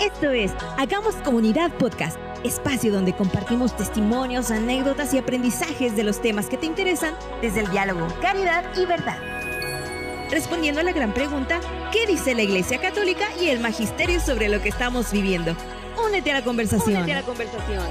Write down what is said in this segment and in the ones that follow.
Esto es Hagamos Comunidad Podcast, espacio donde compartimos testimonios, anécdotas y aprendizajes de los temas que te interesan desde el diálogo, caridad y verdad. Respondiendo a la gran pregunta, ¿qué dice la Iglesia Católica y el Magisterio sobre lo que estamos viviendo? Únete a la conversación. Únete a la conversación.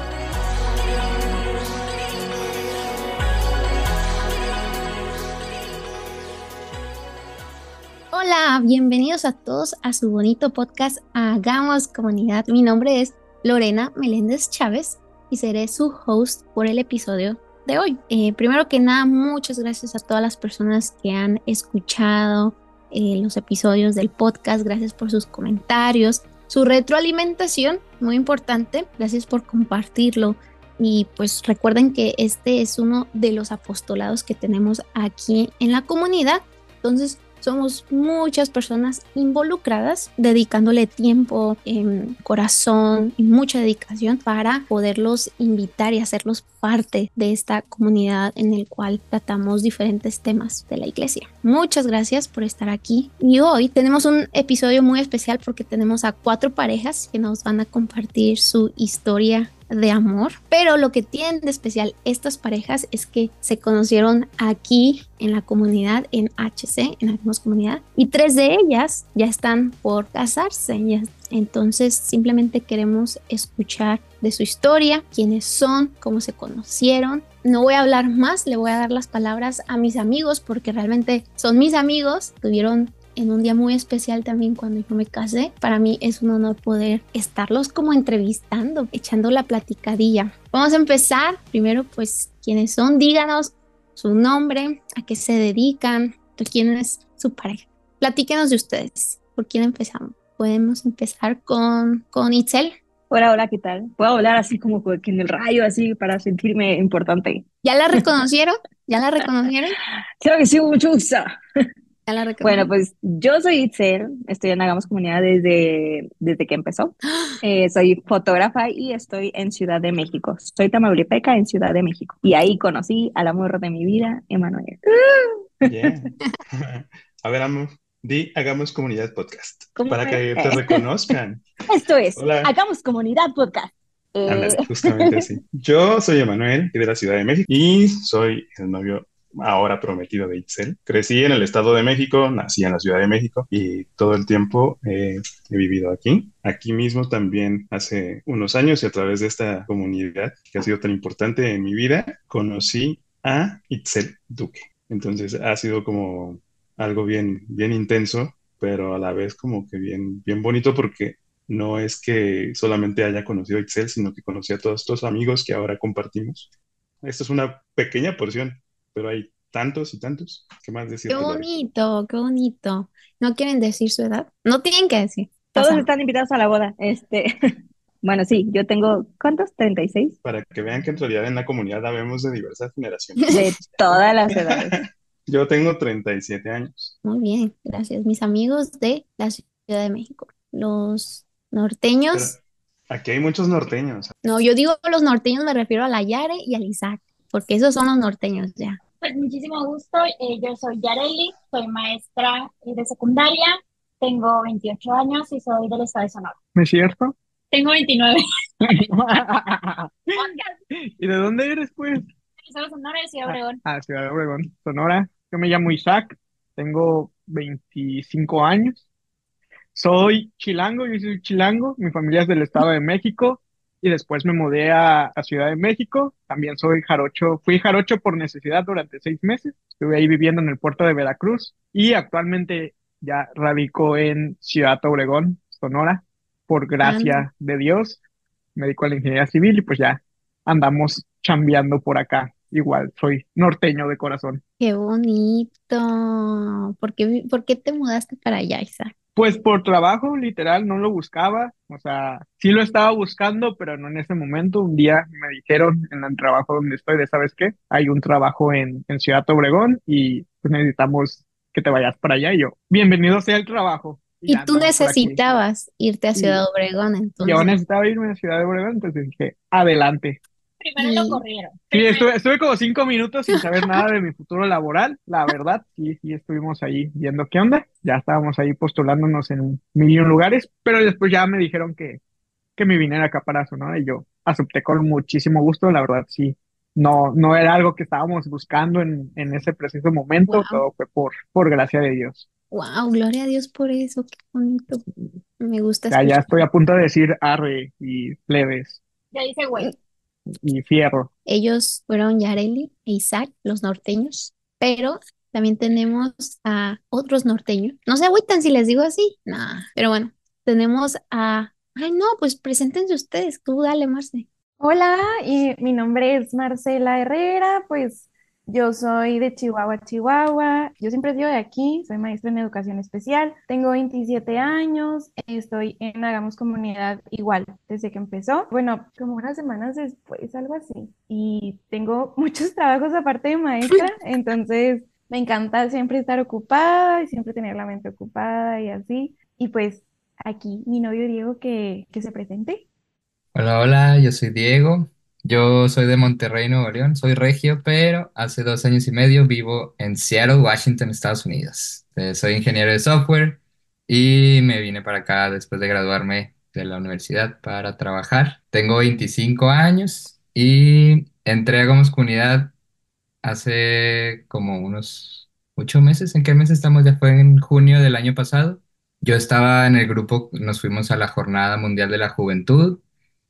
Hola, bienvenidos a todos a su bonito podcast Hagamos Comunidad. Mi nombre es Lorena Meléndez Chávez y seré su host por el episodio de hoy. Eh, primero que nada, muchas gracias a todas las personas que han escuchado eh, los episodios del podcast. Gracias por sus comentarios, su retroalimentación, muy importante. Gracias por compartirlo. Y pues recuerden que este es uno de los apostolados que tenemos aquí en la comunidad. Entonces, somos muchas personas involucradas, dedicándole tiempo, em, corazón y mucha dedicación para poderlos invitar y hacerlos parte de esta comunidad en el cual tratamos diferentes temas de la iglesia. Muchas gracias por estar aquí y hoy tenemos un episodio muy especial porque tenemos a cuatro parejas que nos van a compartir su historia de amor, pero lo que tienen de especial estas parejas es que se conocieron aquí en la comunidad, en HC, en la comunidad, y tres de ellas ya están por casarse. entonces simplemente queremos escuchar de su historia, quiénes son, cómo se conocieron. No voy a hablar más, le voy a dar las palabras a mis amigos porque realmente son mis amigos, tuvieron en un día muy especial también cuando yo me casé. Para mí es un honor poder estarlos como entrevistando, echando la platicadilla. Vamos a empezar. Primero, pues, ¿quiénes son? Díganos su nombre, a qué se dedican, quién es su pareja. Platíquenos de ustedes. ¿Por quién empezamos? Podemos empezar con, con Itzel. Hola, hola, ¿qué tal? Puedo hablar así como que en el rayo, así para sentirme importante. ¿Ya la reconocieron? ¿Ya la reconocieron? Creo que sí, mucho gusto. Bueno, pues yo soy Itzel, estoy en Hagamos Comunidad desde, desde que empezó. Eh, soy fotógrafa y estoy en Ciudad de México. Soy tamaulipeca en Ciudad de México. Y ahí conocí al amor de mi vida, Emanuel. A ver, amor, di Hagamos Comunidad Podcast para que te reconozcan. Esto es, Hagamos Comunidad Podcast. Eh. justamente así. Yo soy Emanuel y de la Ciudad de México y soy el novio ahora prometido de Itzel. Crecí en el Estado de México, nací en la Ciudad de México y todo el tiempo he vivido aquí. Aquí mismo también hace unos años y a través de esta comunidad que ha sido tan importante en mi vida, conocí a Itzel Duque. Entonces ha sido como algo bien, bien intenso, pero a la vez como que bien, bien bonito porque no es que solamente haya conocido a Itzel, sino que conocí a todos estos amigos que ahora compartimos. Esta es una pequeña porción pero hay tantos y tantos. ¿Qué más decir? Qué bonito, qué bonito. ¿No quieren decir su edad? No tienen que decir. Todos están invitados a la boda. Este, bueno, sí, yo tengo, ¿cuántos? 36. Para que vean que en realidad en la comunidad habemos de diversas generaciones. De todas las edades. Yo tengo 37 años. Muy bien, gracias. Mis amigos de la Ciudad de México, los norteños. aquí hay muchos norteños. No, yo digo los norteños, me refiero a la Yare y al Isaac, porque esos son los norteños ya. Pues muchísimo gusto. Eh, yo soy Yareli, soy maestra eh, de secundaria, tengo 28 años y soy del estado de Sonora. ¿No es cierto? Tengo 29. ¿Y de dónde eres, pues? De Sonora, de Ciudad Obregón. Ah, Ciudad Obregón, Sonora. Yo me llamo Isaac, tengo 25 años. Soy chilango, yo soy chilango, mi familia es del Estado de México y después me mudé a, Ciudad de México. También soy jarocho, fui jarocho por necesidad durante seis meses. Estuve ahí viviendo en el puerto de Veracruz y actualmente ya radico en Ciudad Obregón, Sonora, por gracia de Dios. Me dedico a la ingeniería civil y pues ya andamos chambeando por acá. Igual, soy norteño de corazón. Qué bonito. ¿Por qué, por qué te mudaste para allá, Isaac? Pues por trabajo, literal, no lo buscaba. O sea, sí lo estaba buscando, pero no en ese momento. Un día me dijeron en el trabajo donde estoy, de sabes qué, hay un trabajo en, en Ciudad Obregón y pues necesitamos que te vayas para allá. Y yo, bienvenido sea el trabajo. Y, tú necesitabas irte a Ciudad Obregón, entonces. Yo necesitaba irme a Ciudad Obregón, entonces dije, adelante. Primero lo corrieron. Sí, estuve, como cinco minutos sin saber nada de mi futuro laboral, la verdad, sí, sí estuvimos ahí viendo qué onda, ya estábamos ahí postulándonos en mil lugares, pero después ya me dijeron que, que me viniera acá para ¿no? Y yo acepté con muchísimo gusto, la verdad, sí, no, no era algo que estábamos buscando en, en ese preciso momento, todo fue por, por gracia de Dios. Wow, gloria a Dios por eso, qué bonito. Me gusta. Ya, ya estoy a punto de decir arre y plebes. Ya dice güey. Y fierro. Ellos fueron Yareli e Isaac, los norteños, pero también tenemos a otros norteños. No se agüitan si les digo así. Nah, pero bueno, tenemos a. Ay, no, pues preséntense ustedes. Tú dale, Marce. Hola, y mi nombre es Marcela Herrera, pues yo soy de Chihuahua, Chihuahua. Yo siempre vivo de aquí, soy maestra en educación especial. Tengo 27 años, estoy en Hagamos Comunidad igual desde que empezó. Bueno, como unas semanas después, algo así. Y tengo muchos trabajos aparte de maestra, entonces me encanta siempre estar ocupada y siempre tener la mente ocupada y así. Y pues aquí mi novio Diego que, que se presente. Hola, hola, yo soy Diego. Yo soy de Monterrey, Nuevo León, soy regio, pero hace dos años y medio vivo en Seattle, Washington, Estados Unidos. Eh, soy ingeniero de software y me vine para acá después de graduarme de la universidad para trabajar. Tengo 25 años y entré a Gomos Comunidad hace como unos ocho meses. ¿En qué mes estamos? Ya fue en junio del año pasado. Yo estaba en el grupo, nos fuimos a la Jornada Mundial de la Juventud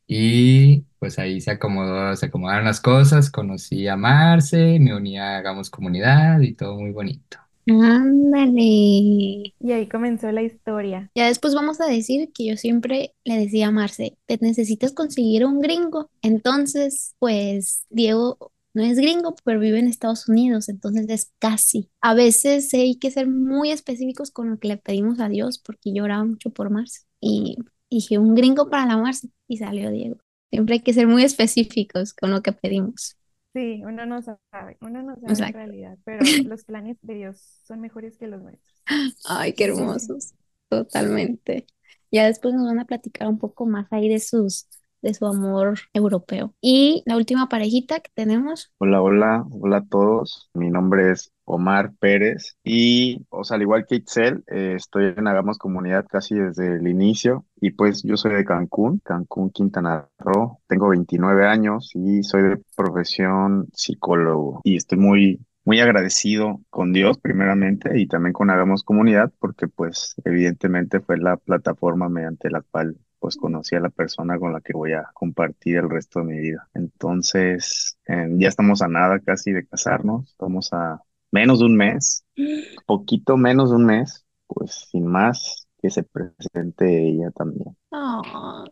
y pues ahí se acomodó, se acomodaron las cosas, conocí a Marce, me uní a Hagamos Comunidad y todo muy bonito. Ándale. Y ahí comenzó la historia. Ya después vamos a decir que yo siempre le decía a Marce, te necesitas conseguir un gringo. Entonces, pues Diego no es gringo, pero vive en Estados Unidos, entonces es casi. A veces hay que ser muy específicos con lo que le pedimos a Dios, porque lloraba mucho por Marce. Y dije, un gringo para la Marce y salió Diego. Siempre hay que ser muy específicos con lo que pedimos. Sí, uno no sabe, uno no sabe en realidad, pero los planes de Dios son mejores que los nuestros. Ay, qué hermosos, totalmente. Ya después nos van a platicar un poco más ahí de sus de su amor europeo. Y la última parejita que tenemos. Hola, hola, hola a todos. Mi nombre es Omar Pérez y, o sea, al igual que Itzel, eh, estoy en Hagamos Comunidad casi desde el inicio y pues yo soy de Cancún, Cancún, Quintana Roo. Tengo 29 años y soy de profesión psicólogo y estoy muy muy agradecido con Dios primeramente y también con Hagamos Comunidad porque pues evidentemente fue la plataforma mediante la cual pues conocí a la persona con la que voy a compartir el resto de mi vida. Entonces, ya estamos a nada casi de casarnos, estamos a menos de un mes, poquito menos de un mes, pues sin más que se presente ella también. Oh.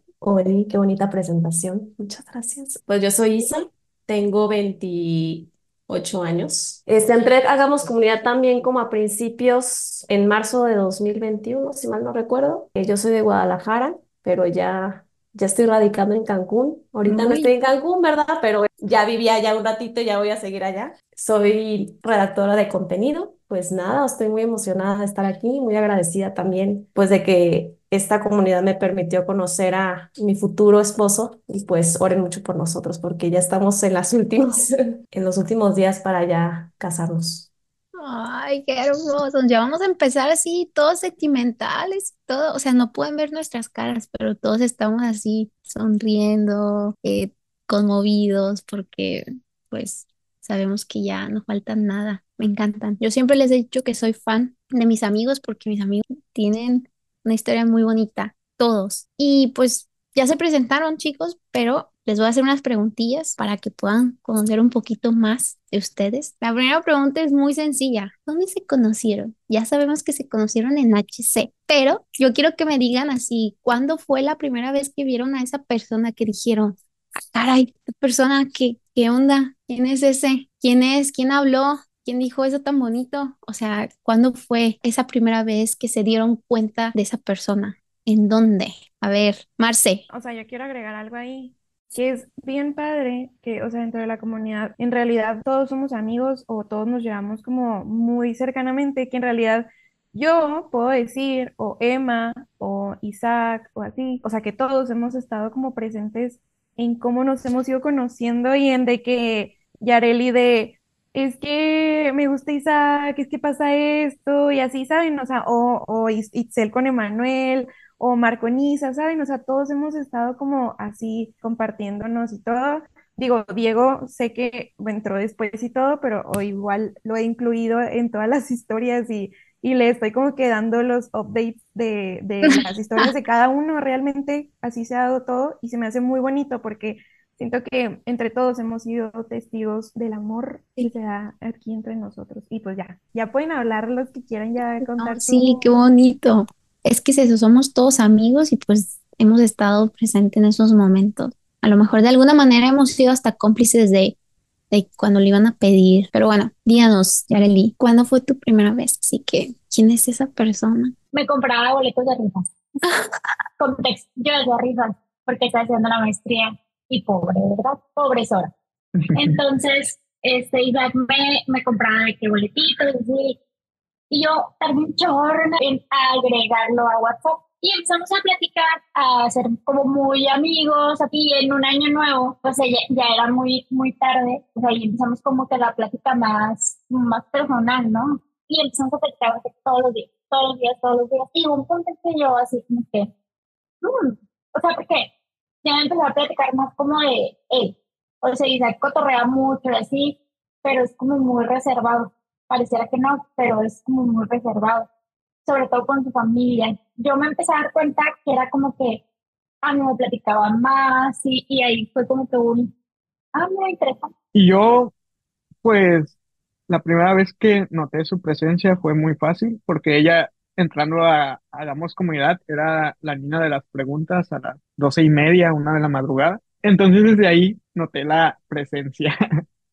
qué bonita presentación. Muchas gracias. Pues yo soy Isa, tengo 28 años. Este, entré Hagamos Comunidad también como a principios, en marzo de 2021, si mal no recuerdo. Eh, yo soy de Guadalajara pero ya, ya estoy radicando en Cancún. Ahorita no estoy en Cancún, ¿verdad? Pero ya vivía allá un ratito y ya voy a seguir allá. Soy redactora de contenido. Pues nada, estoy muy emocionada de estar aquí, muy agradecida también, pues de que esta comunidad me permitió conocer a mi futuro esposo y pues oren mucho por nosotros porque ya estamos en las últimas, en los últimos días para ya casarnos. Ay, qué hermoso. Ya vamos a empezar así, todos sentimentales, todo, o sea, no pueden ver nuestras caras, pero todos estamos así sonriendo, eh, conmovidos, porque pues sabemos que ya no falta nada. Me encantan. Yo siempre les he dicho que soy fan de mis amigos porque mis amigos tienen una historia muy bonita, todos. Y pues ya se presentaron, chicos, pero les voy a hacer unas preguntillas para que puedan conocer un poquito más ustedes. La primera pregunta es muy sencilla. ¿Dónde se conocieron? Ya sabemos que se conocieron en HC, pero yo quiero que me digan así, ¿cuándo fue la primera vez que vieron a esa persona que dijeron, ah, caray, persona, ¿qué, qué onda? ¿Quién es ese? ¿Quién es? ¿Quién habló? ¿Quién dijo eso tan bonito? O sea, ¿cuándo fue esa primera vez que se dieron cuenta de esa persona? ¿En dónde? A ver, Marce. O sea, yo quiero agregar algo ahí, que es bien padre, que, o sea, dentro de la comunidad, en realidad todos somos amigos o todos nos llevamos como muy cercanamente, que en realidad yo puedo decir, o Emma, o Isaac, o así, o sea, que todos hemos estado como presentes en cómo nos hemos ido conociendo y en de que Yareli de, es que me gusta Isaac, es que pasa esto, y así, ¿saben? O sea, o, o Itzel con Emanuel, o Marco Nisa, ¿saben? O sea, todos hemos estado como así compartiéndonos y todo. Digo, Diego sé que entró después y todo, pero hoy igual lo he incluido en todas las historias y, y le estoy como que dando los updates de, de las historias de cada uno. Realmente así se ha dado todo y se me hace muy bonito porque siento que entre todos hemos sido testigos del amor que se da aquí entre nosotros. Y pues ya, ya pueden hablar los que quieran ya contar. sí, qué bonito. Es que es eso, somos todos amigos y pues hemos estado presentes en esos momentos a lo mejor de alguna manera hemos sido hasta cómplices de, de cuando le iban a pedir. Pero bueno, díganos, Yareli, ¿cuándo fue tu primera vez? Así que, ¿quién es esa persona? Me compraba boletos de rifas. Contexto, yo hacía rifas porque estaba haciendo la maestría y pobre, ¿verdad? Pobresora. Entonces, este, Isaac me, me compraba de qué boletitos, y, y yo tardé un chorro en agregarlo a WhatsApp. Y empezamos a platicar, a ser como muy amigos, aquí en un año nuevo, pues ya, ya era muy, muy tarde, pues ahí empezamos como que la plática más, más personal, ¿no? Y empezamos a platicar todos los días, todos los días, todos los días, y un punto que yo así como que, mm", o sea, porque ya empezó a platicar más como de, hey, o sea, Isaac cotorrea mucho y así, pero es como muy reservado, pareciera que no, pero es como muy reservado sobre todo con su familia. Yo me empecé a dar cuenta que era como que a mí me platicaba más y, y ahí fue como que un, ah, muy interesante. Y yo, pues, la primera vez que noté su presencia fue muy fácil porque ella entrando a Hagamos Comunidad era la niña de las preguntas a las doce y media, una de la madrugada. Entonces desde ahí noté la presencia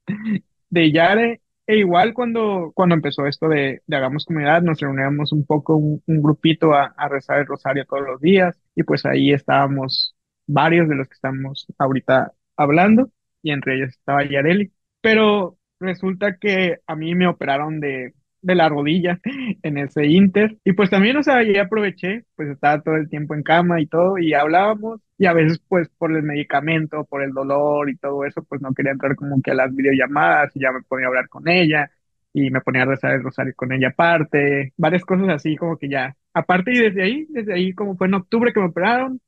de Yare e igual cuando, cuando empezó esto de, de Hagamos Comunidad, nos reuníamos un poco, un, grupito a, a, rezar el rosario todos los días y pues ahí estábamos varios de los que estamos ahorita hablando y entre ellos estaba Yareli. Pero resulta que a mí me operaron de, de la rodilla en ese inter. Y pues también, o sea, ya aproveché, pues estaba todo el tiempo en cama y todo, y hablábamos, y a veces pues por el medicamento, por el dolor y todo eso, pues no quería entrar como que a las videollamadas y ya me ponía a hablar con ella y me ponía a rezar el rosario con ella aparte, varias cosas así como que ya, aparte y desde ahí, desde ahí como fue en octubre que me operaron,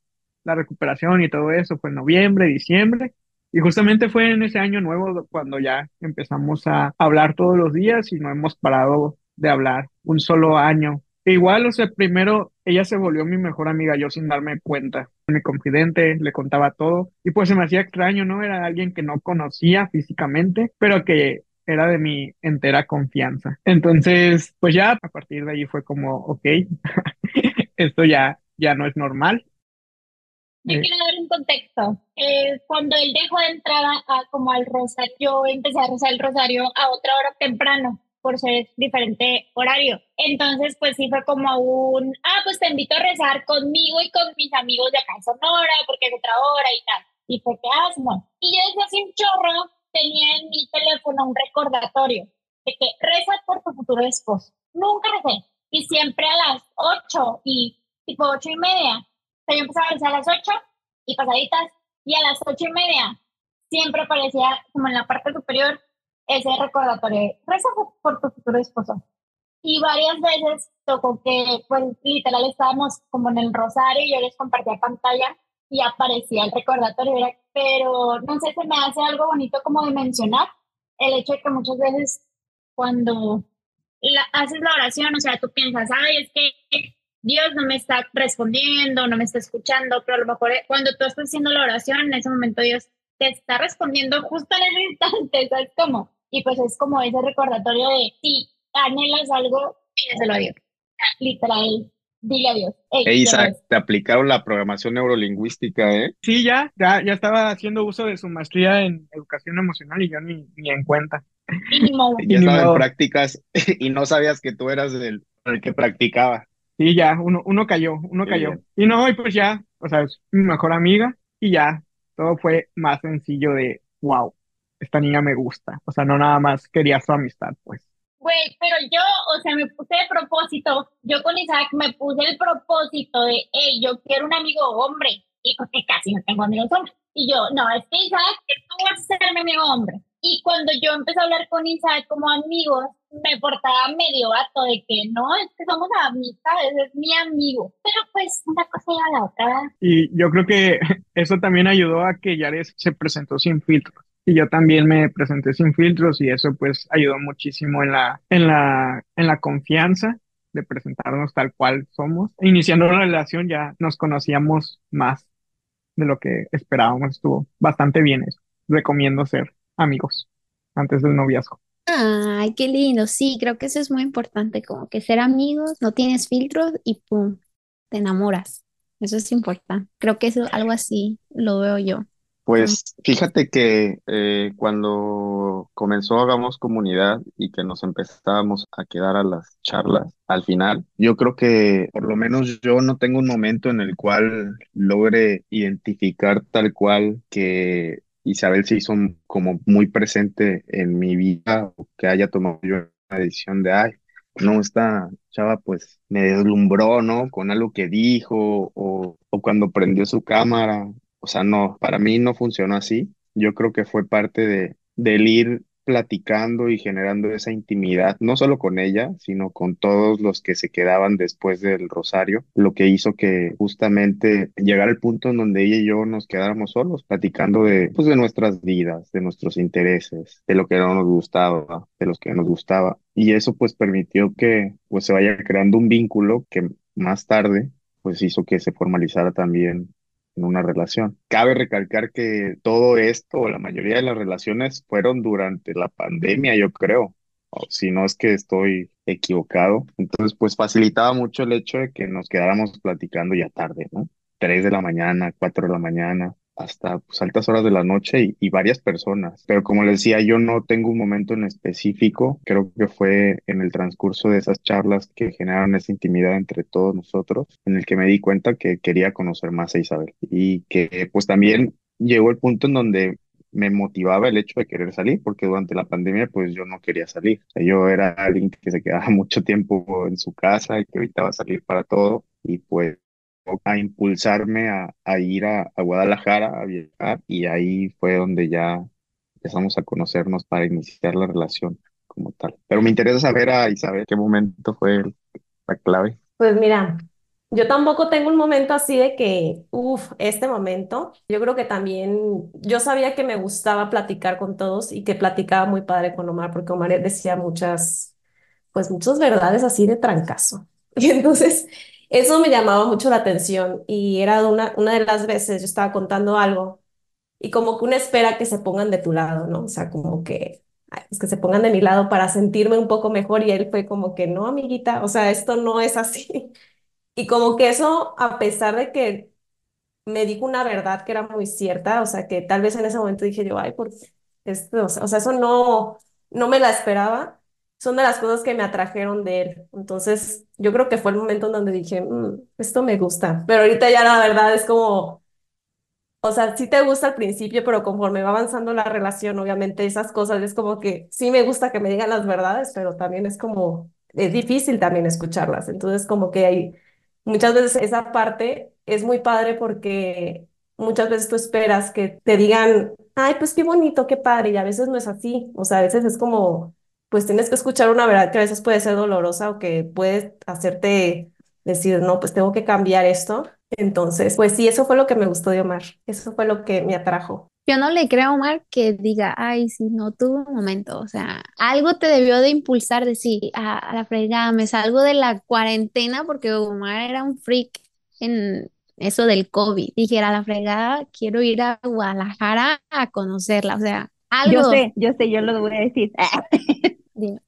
la recuperación y todo eso fue en noviembre, diciembre, y justamente fue en ese año nuevo cuando ya empezamos a hablar todos los días y no hemos parado de hablar un solo año. E igual, o sea, primero ella se volvió mi mejor amiga, yo sin darme cuenta. Mi confidente, le contaba todo y pues se me hacía extraño, ¿no? Era alguien que no conocía físicamente, pero que era de mi entera confianza. Entonces, pues ya a partir de ahí fue como, ok, esto ya, ya no es normal yo quiero dar un contexto. Eh, cuando él dejó de entrar a, como al rosario, yo empecé a rezar el rosario a otra hora temprano por ser diferente horario. Entonces, pues sí fue como un, ah, pues te invito a rezar conmigo y con mis amigos de acá en Sonora, porque es otra hora y tal. Y fue que, ah, no. Y yo desde hace un chorro tenía en mi teléfono un recordatorio de que reza por tu futuro esposo. Nunca recé. Y siempre a las ocho y tipo ocho y media yo empezaba a a las 8 y pasaditas, y a las ocho y media siempre aparecía como en la parte superior ese recordatorio, reza por tu futuro esposo. Y varias veces tocó que, pues, literal estábamos como en el rosario y yo les compartía pantalla y aparecía el recordatorio, pero no sé, se me hace algo bonito como de mencionar el hecho de que muchas veces cuando haces la oración, o sea, tú piensas, ay, es que Dios no me está respondiendo, no me está escuchando, pero a lo mejor eh, cuando tú estás haciendo la oración, en ese momento Dios te está respondiendo justo en el instante, ¿sabes cómo? Y pues es como ese recordatorio de, si anhelas algo, pídeselo a Dios. Literal, dile a Dios. Isaac, te aplicaron la programación neurolingüística, ¿eh? Sí, ya, ya, ya estaba haciendo uso de su maestría en educación emocional y yo ni, ni en cuenta. ya estaba en prácticas y no sabías que tú eras el, el que practicaba. Sí, ya, uno, uno cayó, uno cayó. Y no, y pues ya, o sea, es mi mejor amiga y ya, todo fue más sencillo de, wow, esta niña me gusta. O sea, no nada más quería su amistad, pues. Güey, pero yo, o sea, me puse de propósito, yo con Isaac me puse el propósito de, hey, yo quiero un amigo hombre, y porque casi no tengo amigos hombres. Y yo, no, es que Isaac, tú vas a ser mi amigo hombre. Y cuando yo empecé a hablar con Isaac como amigos, me portaba medio vato de que no, es que somos amistades, es mi amigo. Pero pues una cosa y la otra. Y yo creo que eso también ayudó a que Yares se presentó sin filtros. Y yo también me presenté sin filtros y eso pues ayudó muchísimo en la, en la, en la confianza de presentarnos tal cual somos. Iniciando la relación ya nos conocíamos más de lo que esperábamos. Estuvo bastante bien eso. Recomiendo ser amigos antes del noviazgo. Ay, qué lindo. Sí, creo que eso es muy importante, como que ser amigos, no tienes filtros y pum, te enamoras. Eso es importante. Creo que eso algo así lo veo yo. Pues fíjate que eh, cuando comenzó Hagamos Comunidad y que nos empezábamos a quedar a las charlas al final, yo creo que por lo menos yo no tengo un momento en el cual logre identificar tal cual que Isabel se hizo como muy presente en mi vida que haya tomado yo una decisión de, ay, no, esta chava pues me deslumbró, ¿no? Con algo que dijo o, o cuando prendió su cámara o sea, no, para mí no funcionó así. Yo creo que fue parte de, del ir platicando y generando esa intimidad, no solo con ella, sino con todos los que se quedaban después del rosario, lo que hizo que justamente llegara el punto en donde ella y yo nos quedáramos solos, platicando de, pues, de nuestras vidas, de nuestros intereses, de lo que no nos gustaba, de los que nos gustaba. Y eso pues permitió que pues se vaya creando un vínculo que más tarde pues hizo que se formalizara también en una relación. Cabe recalcar que todo esto, la mayoría de las relaciones, fueron durante la pandemia, yo creo. O si no es que estoy equivocado. Entonces, pues facilitaba mucho el hecho de que nos quedáramos platicando ya tarde, ¿no? Tres de la mañana, cuatro de la mañana hasta pues, altas horas de la noche y, varias personas. Pero como les decía, yo no tengo un momento en específico. Creo que fue en el transcurso de esas charlas que generaron esa intimidad entre todos nosotros, en el que me di cuenta que quería conocer más a Isabel y que pues también llegó el punto en donde me motivaba el hecho de querer salir, porque durante la pandemia pues yo no quería salir. yo era alguien que se quedaba mucho tiempo en su casa y que evitaba salir para todo y pues a impulsarme a, ir a, Guadalajara a viajar y ahí fue donde ya empezamos a conocernos para iniciar la relación como tal. Pero me interesa saber a Isabel qué momento fue la clave. Pues mira, yo tampoco tengo un momento así de que, uff, este momento. Yo creo que también, yo sabía que me gustaba platicar con todos y que platicaba muy padre con Omar, porque Omar decía muchas, pues muchas verdades así de trancazo. Y entonces eso me llamaba mucho la atención y era una, una de las veces yo estaba contando algo y como que una espera que se pongan de tu lado, ¿no? O sea, como que, es que se pongan de mi lado para sentirme un poco mejor y él fue como que, no, amiguita, o sea, esto no es así. Y como que eso, a pesar de que me dijo una verdad que era muy cierta, o sea, que tal vez en ese momento dije yo, ay, por esto, o sea, eso no, no me la esperaba son de las cosas que me atrajeron de él. Entonces, yo creo que fue el momento en donde dije, mm, esto me gusta. Pero ahorita ya la verdad es como, o sea, sí te gusta al principio, pero conforme va avanzando la relación, obviamente esas cosas es como que sí me gusta que me digan las verdades, pero también es como, es difícil también escucharlas. Entonces, como que hay muchas veces esa parte es muy padre porque muchas veces tú esperas que te digan, ay, pues qué bonito, qué padre, y a veces no es así. O sea, a veces es como pues tienes que escuchar una verdad que a veces puede ser dolorosa o que puede hacerte decir, no, pues tengo que cambiar esto. Entonces, pues sí, eso fue lo que me gustó de Omar, eso fue lo que me atrajo. Yo no le creo a Omar que diga, ay, si no tuvo un momento, o sea, algo te debió de impulsar, decir, a, a la fregada, me salgo de la cuarentena porque Omar era un freak en eso del COVID. Dijera, a la fregada, quiero ir a Guadalajara a conocerla, o sea, algo. Yo sé, yo sé, yo lo voy a decir.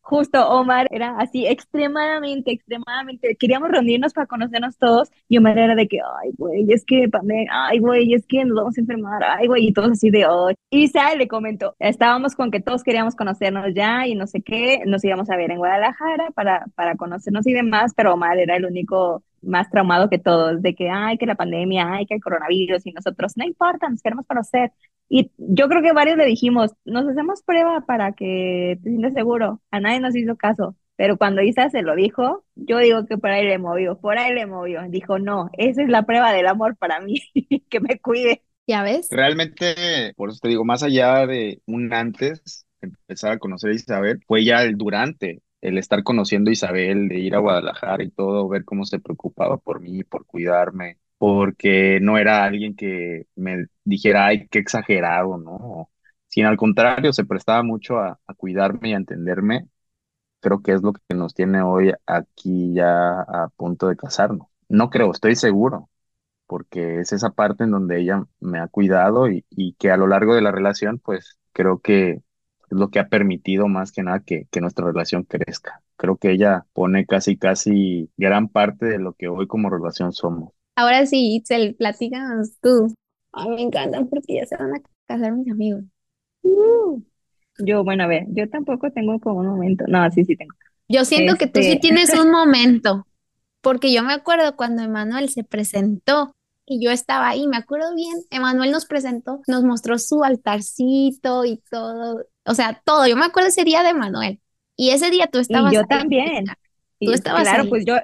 Justo Omar era así extremadamente, extremadamente, queríamos reunirnos para conocernos todos y Omar era de que, ay, güey, es que ay, güey, es que nos vamos a enfermar, ay, güey, y todos así de, hoy. Y Sal le comentó, estábamos con que todos queríamos conocernos ya y no sé qué, nos íbamos a ver en Guadalajara para, para conocernos y demás, pero Omar era el único más traumado que todos, de que, ay, que la pandemia, ay, que el coronavirus, y nosotros, no importa, nos queremos conocer. Y yo creo que varios le dijimos, nos hacemos prueba para que te sientas seguro. A nadie nos hizo caso. Pero cuando Isa se lo dijo, yo digo que por ahí le movió, por ahí le movió. Dijo, no, esa es la prueba del amor para mí, que me cuide. ¿Ya ves? Realmente, por eso te digo, más allá de un antes, empezar a conocer a Isabel, fue ya el durante, el estar conociendo a Isabel, de ir a Guadalajara y todo, ver cómo se preocupaba por mí, por cuidarme, porque no era alguien que me dijera, ay, qué exagerado, ¿no? Sino al contrario, se prestaba mucho a, a cuidarme y a entenderme. Creo que es lo que nos tiene hoy aquí ya a punto de casarnos. No creo, estoy seguro, porque es esa parte en donde ella me ha cuidado y, y que a lo largo de la relación, pues creo que es lo que ha permitido más que nada que, que nuestra relación crezca. Creo que ella pone casi, casi gran parte de lo que hoy como relación somos. Ahora sí, Itzel, platícanos tú. Ay, me encantan porque ya se van a casar mis amigos. Uh, yo, bueno, a ver, yo tampoco tengo como un momento. No, sí, sí tengo. Yo siento que tú sí Este, tienes un momento, porque yo me acuerdo cuando Emanuel se presentó y yo estaba ahí, me acuerdo bien, Emanuel nos presentó, nos mostró su altarcito y todo, o sea, todo. Yo me acuerdo ese día de Emanuel y ese día tú y estabas yo ahí, también. Tú Y estabas claro, ahí. pues yo,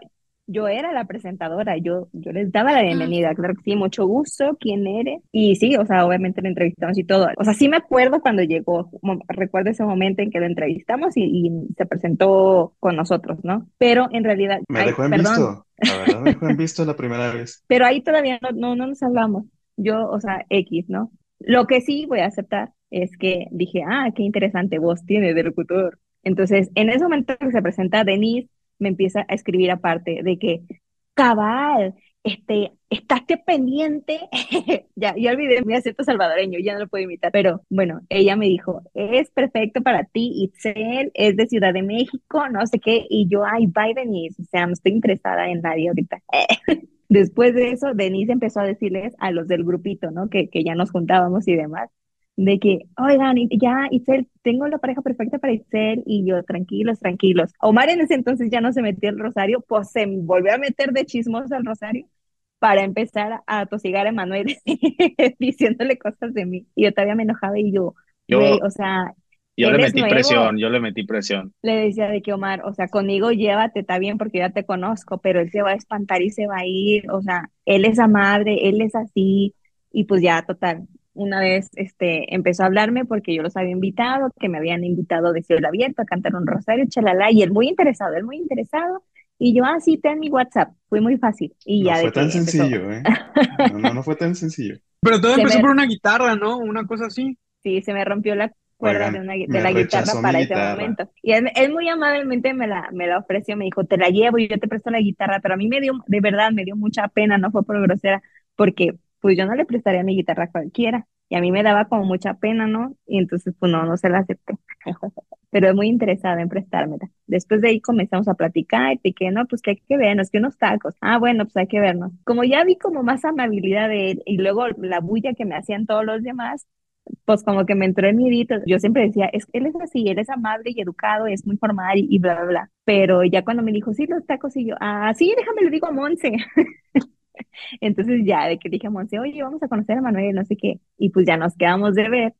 yo era la presentadora, yo, yo les daba la bienvenida, claro que sí, mucho gusto, ¿quién eres? Y sí, o sea, obviamente lo entrevistamos y todo. O sea, sí me acuerdo cuando llegó, recuerdo ese momento en que lo entrevistamos y, y se presentó con nosotros, ¿no? Pero en realidad, Me ay, dejó en perdón, visto. La verdad, me dejó en visto la primera vez. pero ahí todavía no, no, no nos hablamos. Yo, o sea, X, ¿no? Lo que sí voy a aceptar es que dije, ah, qué interesante voz tiene de locutor. Entonces, en ese momento que se presenta Denise, me empieza a escribir aparte de que, cabal, este, estate pendiente. Ya, ya olvidé mi acento salvadoreño, ya no lo puedo imitar. Pero bueno, ella me dijo, es perfecto para ti, Itzel, es de Ciudad de México, no sé qué. Y yo, ay, bye, Denise. O sea, no estoy interesada en nadie ahorita. Después de eso, Denise empezó a decirles a los del grupito, ¿no? Que, que ya nos juntábamos y demás, de que, oigan, ya, Itzel, tengo la pareja perfecta para Itzel, y yo, tranquilos, tranquilos. Omar en ese entonces ya no se metió al rosario, pues se volvió a meter de chismoso al rosario para empezar a tosigar a Emanuel, diciéndole cosas de mí. Y yo todavía me enojaba y yo, Yo, o sea, yo le metí nuevo. presión, yo le metí presión. Le decía de que Omar, o sea, conmigo llévate, está bien porque ya te conozco, pero él se va a espantar y se va a ir, o sea, él es amable, él es así, y pues ya, total, una vez este, empezó a hablarme porque yo los había invitado, que me habían invitado de cielo abierto a cantar un rosario, chalala, y él muy interesado, él muy interesado, y yo, ah, sí, ten mi WhatsApp, fue muy fácil, y No ya fue tan empezó, sencillo, ¿eh? No, no, no fue tan sencillo. Pero todo se empezó me, por una guitarra, ¿no? Una cosa así. sí, se me rompió la cuerda de, una, de la guitarra para ese guitarra. momento. Y él, él muy amablemente me la, me la ofreció, me dijo, te la llevo y yo te presto la guitarra, pero a mí me dio, de verdad, me dio mucha pena, no fue por grosera, porque pues yo no le prestaría mi guitarra a cualquiera, y a mí me daba como mucha pena, ¿no? Y entonces pues no, no se la acepté. Pero es muy interesada en prestármela. Después de ahí comenzamos a platicar y que no, pues que hay que vernos, que unos tacos. Ah, bueno, pues hay que vernos. Como ya vi como más amabilidad de él y luego la bulla que me hacían todos los demás, pues como que me entró el miedito. Yo siempre decía, es él es así, él es amable y educado, es muy formal y, y bla, bla, bla. Pero ya cuando me dijo, sí, los tacos, y yo, ah, sí, déjame, le digo a Monse. Entonces ya, de que Monse, oye, vamos a conocer a Manuel, no sé qué. Y pues ya nos quedamos de ver,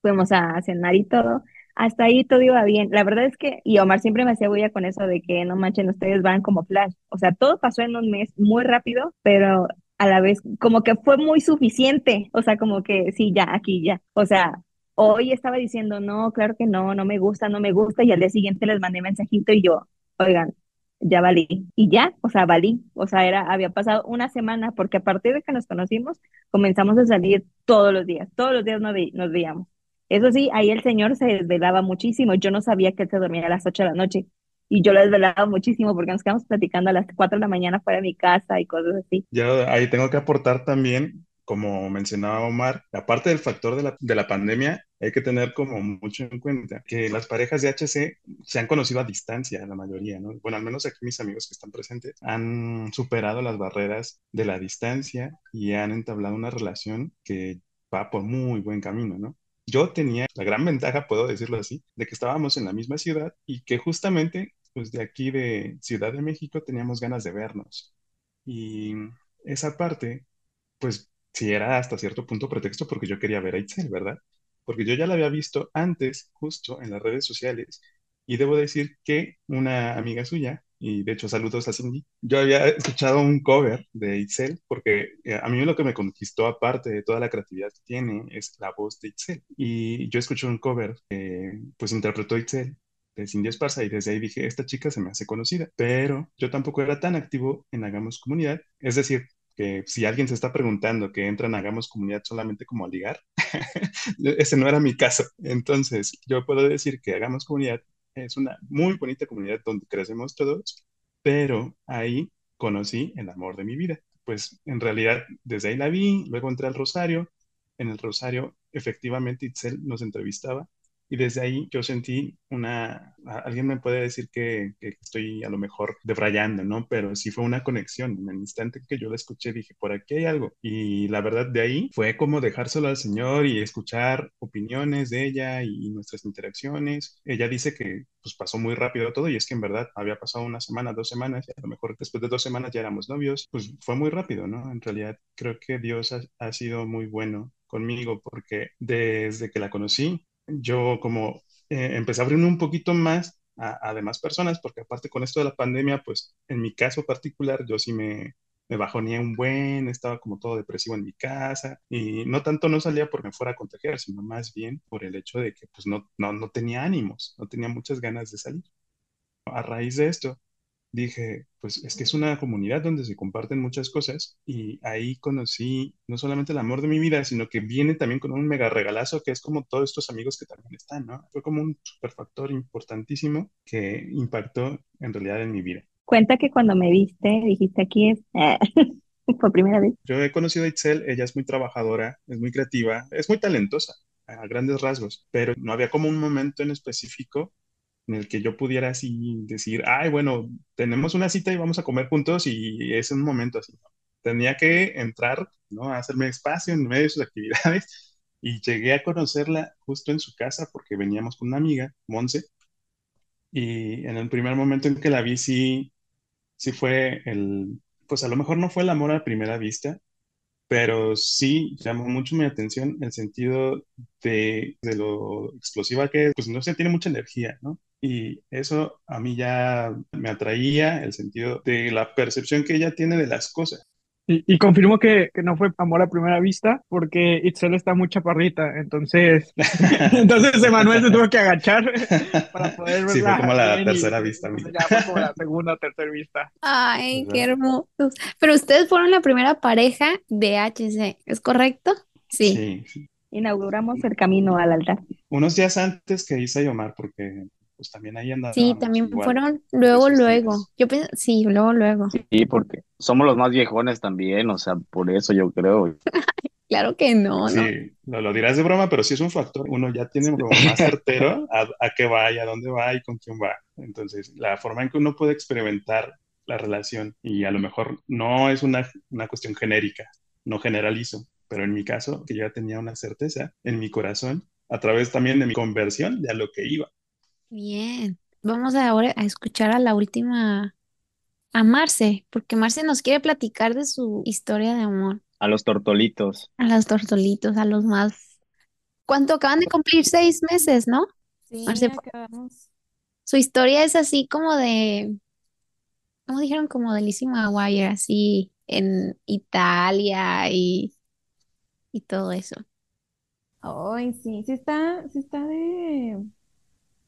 fuimos a cenar y todo. Hasta ahí todo iba bien. La verdad es que, y Omar siempre me hacía bulla con eso de que no manchen, ustedes van como flash. O sea, todo pasó en un mes muy rápido, pero a la vez como que fue muy suficiente. O sea, como que sí, ya, aquí ya. O sea, hoy estaba diciendo, no, claro que no, no me gusta, no me gusta. Y al día siguiente les mandé mensajito y yo, oigan, ya valí. Y ya, o sea, valí. O sea, era, había pasado una semana porque a partir de que nos conocimos, comenzamos a salir todos los días. Todos los días nos, ve- nos veíamos. Eso sí, ahí el señor se desvelaba muchísimo. Yo no sabía que él se dormía a las 8 de la noche. Y yo lo desvelaba muchísimo porque nos quedamos platicando a las 4 de la mañana fuera de mi casa y cosas así. Yo ahí tengo que aportar también, como mencionaba Omar, aparte del factor de la, de la pandemia, hay que tener como mucho en cuenta que las parejas de HC se han conocido a distancia, la mayoría, ¿no? Bueno, al menos aquí mis amigos que están presentes han superado las barreras de la distancia y han entablado una relación que va por muy buen camino, ¿no? Yo tenía la gran ventaja, puedo decirlo así, de que estábamos en la misma ciudad y que justamente, pues de aquí de Ciudad de México teníamos ganas de vernos. Y esa parte, pues sí era hasta cierto punto pretexto porque yo quería ver a Itzel, ¿verdad? Porque yo ya la había visto antes, justo en las redes sociales, y debo decir que una amiga suya y de hecho saludos a Cindy. Yo había escuchado un cover de Itzel porque eh, a mí lo que me conquistó aparte de toda la creatividad que tiene es la voz de Itzel. Y yo escuché un cover pues interpretó Itzel de Cindy Esparza y desde ahí dije, esta chica se me hace conocida, pero yo tampoco era tan activo en Hagamos Comunidad, es decir, que si alguien se está preguntando que entran Hagamos Comunidad solamente como a ligar, ese no era mi caso. Entonces, yo puedo decir que Hagamos Comunidad es una muy bonita comunidad donde crecemos todos, pero ahí conocí el amor de mi vida. Pues en realidad desde ahí la vi, luego entré al Rosario, en el Rosario efectivamente Itzel nos entrevistaba y desde ahí yo sentí una, alguien me puede decir que, estoy a lo mejor debrayando, ¿no? Pero sí fue una conexión. En el instante que yo la escuché dije, por aquí hay algo. Y la verdad de ahí fue como dejárselo al Señor y escuchar opiniones de ella y, nuestras interacciones. Ella dice que pues pasó muy rápido todo y es que en verdad había pasado una semana, dos semanas y a lo mejor después de dos semanas ya éramos novios. Pues fue muy rápido, ¿no? En realidad creo que Dios ha, ha sido muy bueno conmigo porque desde que la conocí yo como eh, empecé a abrirme un poquito más a, demás personas, porque aparte con esto de la pandemia, pues en mi caso particular, yo sí me, me bajoné un buen, estaba como todo depresivo en mi casa y no tanto no salía porque me fuera a contagiar, sino más bien por el hecho de que pues no, no, no tenía ánimos, no tenía muchas ganas de salir. A raíz de esto, dije, pues es que es una comunidad donde se comparten muchas cosas y ahí conocí no solamente el amor de mi vida, sino que viene también con un mega regalazo que es como todos estos amigos que también están, ¿no? Fue como un superfactor importantísimo que impactó en realidad en mi vida. Cuenta que cuando me viste, dijiste aquí es... por primera vez. Yo he conocido a Itzel, ella es muy trabajadora, es muy creativa, es muy talentosa a grandes rasgos, pero no había como un momento en específico en el que yo pudiera así decir, ay, bueno, tenemos una cita y vamos a comer juntos y es un momento así. Tenía que entrar, ¿no? Hacerme espacio en medio de sus actividades y llegué a conocerla justo en su casa porque veníamos con una amiga, Monse, y en el primer momento en que la vi sí, sí fue el, pues a lo mejor no fue el amor a primera vista, pero sí llamó mucho mi atención el sentido de, de, lo explosiva que es, pues no sé, tiene mucha energía, ¿no? Y eso a mí ya me atraía el sentido de la percepción que ella tiene de las cosas. Y, confirmo que, que, no fue amor a primera vista porque Itzel está muy chaparrita, entonces, entonces Emanuel se tuvo que agachar para poder verla. Sí, fue como la tercera vista. Ya fue como la segunda o tercera vista. Ay, qué hermoso. Pero ustedes fueron la primera pareja de HC, ¿es correcto? Sí. sí. Inauguramos el camino al altar. Unos días antes que Isa y Omar, porque pues también ahí andaban. Sí, también fueron luego, luego. Yo pienso, sí, luego, luego. Sí, porque somos los más viejones también, o sea, por eso yo creo. claro que no, ¿no? Sí, lo, dirás de broma, pero sí es un factor. Uno ya tiene como más certero a, a qué va y a dónde va y con quién va. Entonces, la forma en que uno puede experimentar la relación y a lo mejor no es una, una cuestión genérica, no generalizo, pero en mi caso, que ya tenía una certeza en mi corazón, a través también de mi conversión de a lo que iba. Bien, vamos ahora a escuchar a la última, a Marce, porque Marce nos quiere platicar de su historia de amor. A los tortolitos. A los tortolitos, a los más... ¿Cuánto acaban de cumplir seis meses, no? Sí, Marce, acabamos. su historia es así como de, ¿cómo dijeron? Como de Lizzie McGuire, así en Italia y, y todo eso. Ay, sí, sí está, sí está de,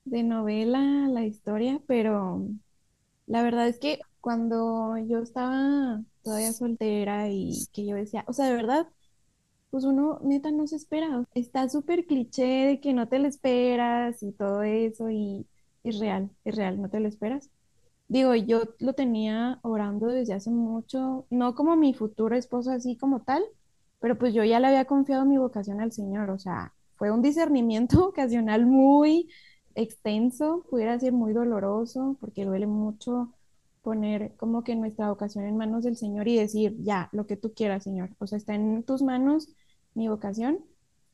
de novela la historia, pero la verdad es que cuando yo estaba todavía soltera y que yo decía, o sea, de verdad, pues uno neta no se espera. Está súper cliché de que no te lo esperas y todo eso y es real, es real, no te lo esperas. Digo, yo lo tenía orando desde hace mucho, no como mi futuro esposo así como tal, pero pues yo ya le había confiado mi vocación al Señor, o sea, fue un discernimiento ocasional muy extenso, pudiera ser muy doloroso, porque duele mucho poner como que nuestra vocación en manos del Señor y decir, ya, lo que tú quieras, Señor. O sea, está en tus manos mi vocación.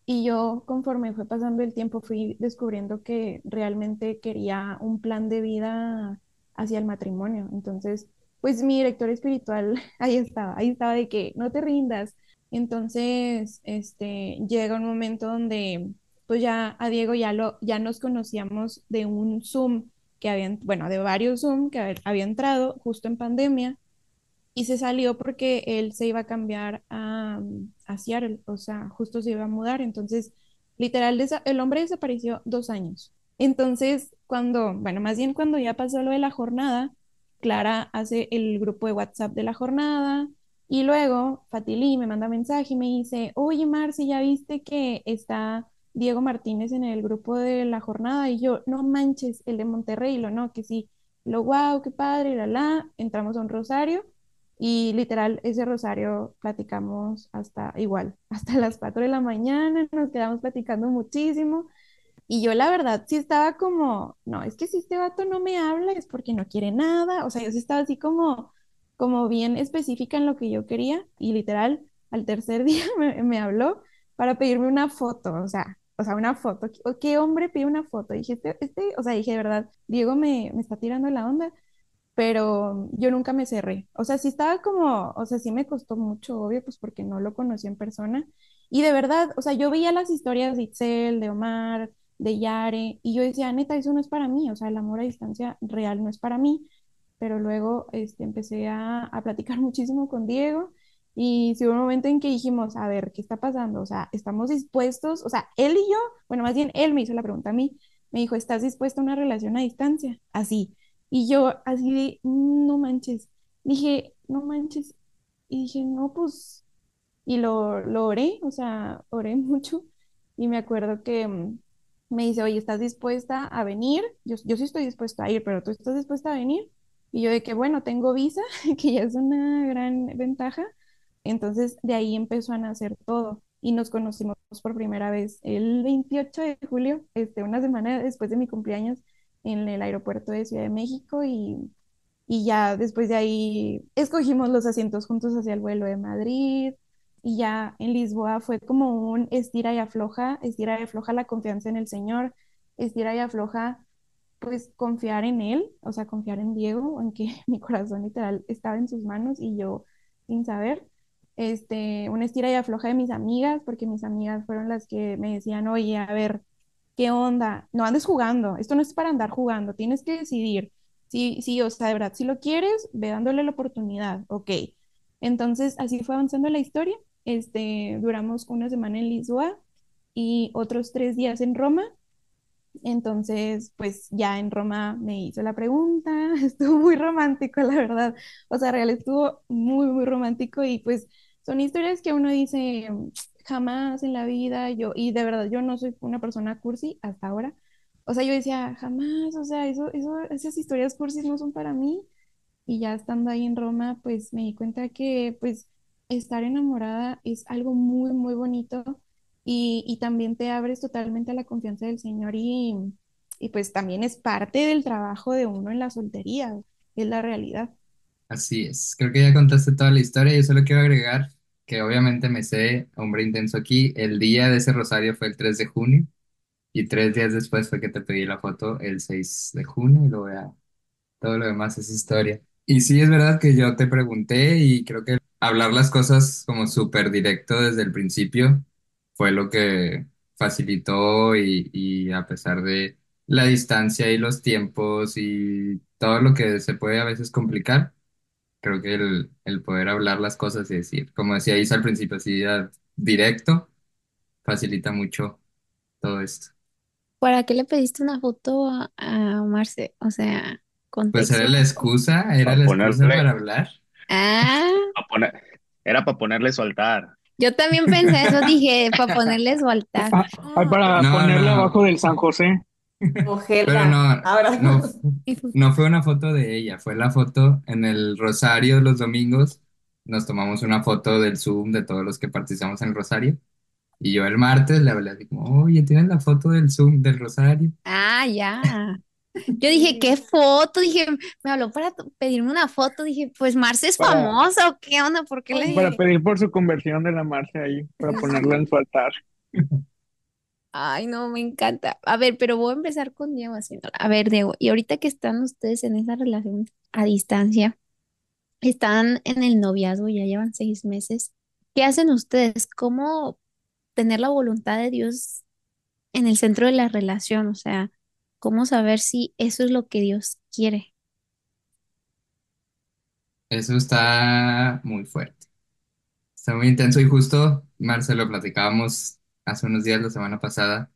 Y yo, conforme fue pasando el tiempo, fui descubriendo que realmente quería un plan de vida hacia el matrimonio. Entonces, pues mi director espiritual ahí estaba, ahí estaba de que no te rindas. Entonces, este, llega un momento donde pues ya a Diego ya, lo, ya nos conocíamos de un Zoom que había, bueno, de varios Zoom que había entrado justo en pandemia y se salió porque él se iba a cambiar a, a Seattle, o sea, justo se iba a mudar, entonces, literal, el hombre desapareció dos años. Entonces, cuando, bueno, más bien cuando ya pasó lo de la jornada, Clara hace el grupo de WhatsApp de la jornada y luego Fatili me manda mensaje y me dice, oye Marci, ¿ya viste que está Diego Martínez en el grupo de la jornada? Y yo, no manches, el de Monterrey, lo no, que sí, lo wow, qué padre, la la, entramos a un rosario y literal ese rosario platicamos hasta igual, hasta las 4 de la mañana, nos quedamos platicando muchísimo. Y yo la verdad sí estaba como, no, es que si este vato no me habla es porque no quiere nada. O sea, yo sí estaba así como, como bien específica en lo que yo quería. Y literal, al tercer día me, habló para pedirme una foto. O sea, o sea, una foto. ¿Qué hombre pide una foto? dije, este, este, o sea, dije, de verdad, Diego me, me está tirando la onda pero yo nunca me cerré. O sea, sí estaba como, o sea, sí me costó mucho, obvio, pues porque no lo conocí en persona. Y de verdad, o sea, yo veía las historias de Itzel, de Omar, de Yare, y yo decía, neta, eso no es para mí, o sea, el amor a distancia real no es para mí, pero luego este, empecé a, a platicar muchísimo con Diego y sí hubo un momento en que dijimos, a ver, ¿qué está pasando? O sea, ¿estamos dispuestos? O sea, él y yo, bueno, más bien él me hizo la pregunta a mí, me dijo, ¿estás dispuesta a una relación a distancia? Así. Y yo así de, no manches. Dije, no manches. Y dije, no, pues, y lo, lo oré, o sea, oré mucho. Y me acuerdo que mm, me dice, oye, ¿estás dispuesta a venir? Yo, yo sí estoy dispuesta a ir, pero ¿tú estás dispuesta a venir? Y yo de que, bueno, tengo visa, que ya es una gran ventaja. Entonces, de ahí empezó a nacer todo. Y nos conocimos por primera vez el 28 de julio, este, una semana después de mi cumpleaños, en el aeropuerto de Ciudad de México. Y, y ya después de ahí escogimos los asientos juntos hacia el vuelo de Madrid y ya en Lisboa fue como un estira y afloja, estira y afloja la confianza en el Señor, estira y afloja pues confiar en Él, o sea, confiar en Diego, aunque mi corazón literal estaba en sus manos y yo sin saber. Este, una estira y afloja de mis amigas, porque mis amigas fueron las que me decían, oye, a ver, ¿qué onda? No andes jugando, esto no es para andar jugando, tienes que decidir. Sí, sí, o sea, de verdad, si lo quieres, ve dándole la oportunidad, ok. Entonces, así fue avanzando la historia este, duramos una semana en Lisboa y otros tres días en Roma. Entonces, pues ya en Roma me hizo la pregunta, estuvo muy romántico, la verdad. O sea, real estuvo muy, muy romántico y pues son historias que uno dice jamás en la vida, yo, y de verdad yo no soy una persona cursi hasta ahora. O sea, yo decía, jamás, o sea, eso, eso, esas historias cursis no son para mí. Y ya estando ahí en Roma, pues me di cuenta que pues estar enamorada es algo muy, muy bonito y, también te abres totalmente a la confianza del Señor y, y pues también es parte del trabajo de uno en la soltería, es la realidad. Así es, creo que ya contaste toda la historia, yo solo quiero agregar que obviamente me sé, hombre intenso aquí, el día de ese rosario fue el 3 de junio y tres días después fue que te pedí la foto el 6 de junio y luego ya todo lo demás es historia. Y sí, es verdad que yo te pregunté y creo que hablar las cosas como súper directo desde el principio fue lo que facilitó y, y a pesar de la distancia y los tiempos y todo lo que se puede a veces complicar, creo que el, el poder hablar las cosas y decir, como decía Isa al principio, así directo, facilita mucho todo esto. ¿Para qué le pediste una foto a, a Marce? O sea, Pues era la excusa, era la excusa para hablar. Ah, era para ponerle su altar. Yo también pensé eso, dije, para ponerle su altar. Ah, para No, ponerle no. abajo del San José. Pero no, Ahora. no, no fue una foto de ella, fue la foto en el Rosario los domingos. Nos tomamos una foto del Zoom de todos los que participamos en el Rosario. Y yo el martes le hablé así como, oye, ¿tienes la foto del Zoom del Rosario? Ah, ya. Yo dije, ¿qué foto? Dije, me habló para pedirme una foto. Dije, pues Marce es Para- famosa o qué onda, ¿por qué le Para pedir por su conversión de la Marce ahí, para ponerla en su altar. Ay, no, me encanta. A ver, pero voy a empezar con Diego haciéndola. A ver, Diego, y ahorita que están ustedes en esa relación a distancia, están en el noviazgo, ya llevan seis meses. ¿Qué hacen ustedes? ¿Cómo tener la voluntad de Dios en el centro de la relación? O sea, ¿Cómo saber si eso es lo que Dios quiere? Eso está muy fuerte. Está muy intenso y justo, Marcelo, platicábamos hace unos días, la semana pasada.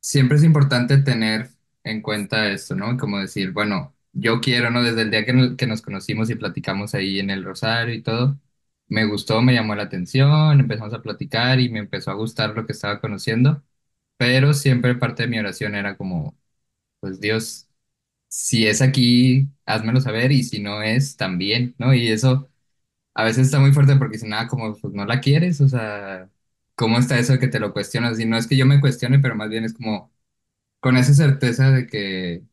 Siempre es importante tener en cuenta esto, ¿no? Como decir, bueno, yo quiero, ¿no? Desde el día que, que nos conocimos y platicamos ahí en el Rosario y todo, me gustó, me llamó la atención, empezamos a platicar y me empezó a gustar lo que estaba conociendo, pero siempre parte de mi oración era como, pues Dios, si es aquí, házmelo saber y si no es, también, ¿no? Y eso a veces está muy fuerte porque si nada, como, pues no la quieres, o sea, ¿cómo está eso de que te lo cuestionas? Y no es que yo me cuestione, pero más bien es como con esa certeza de que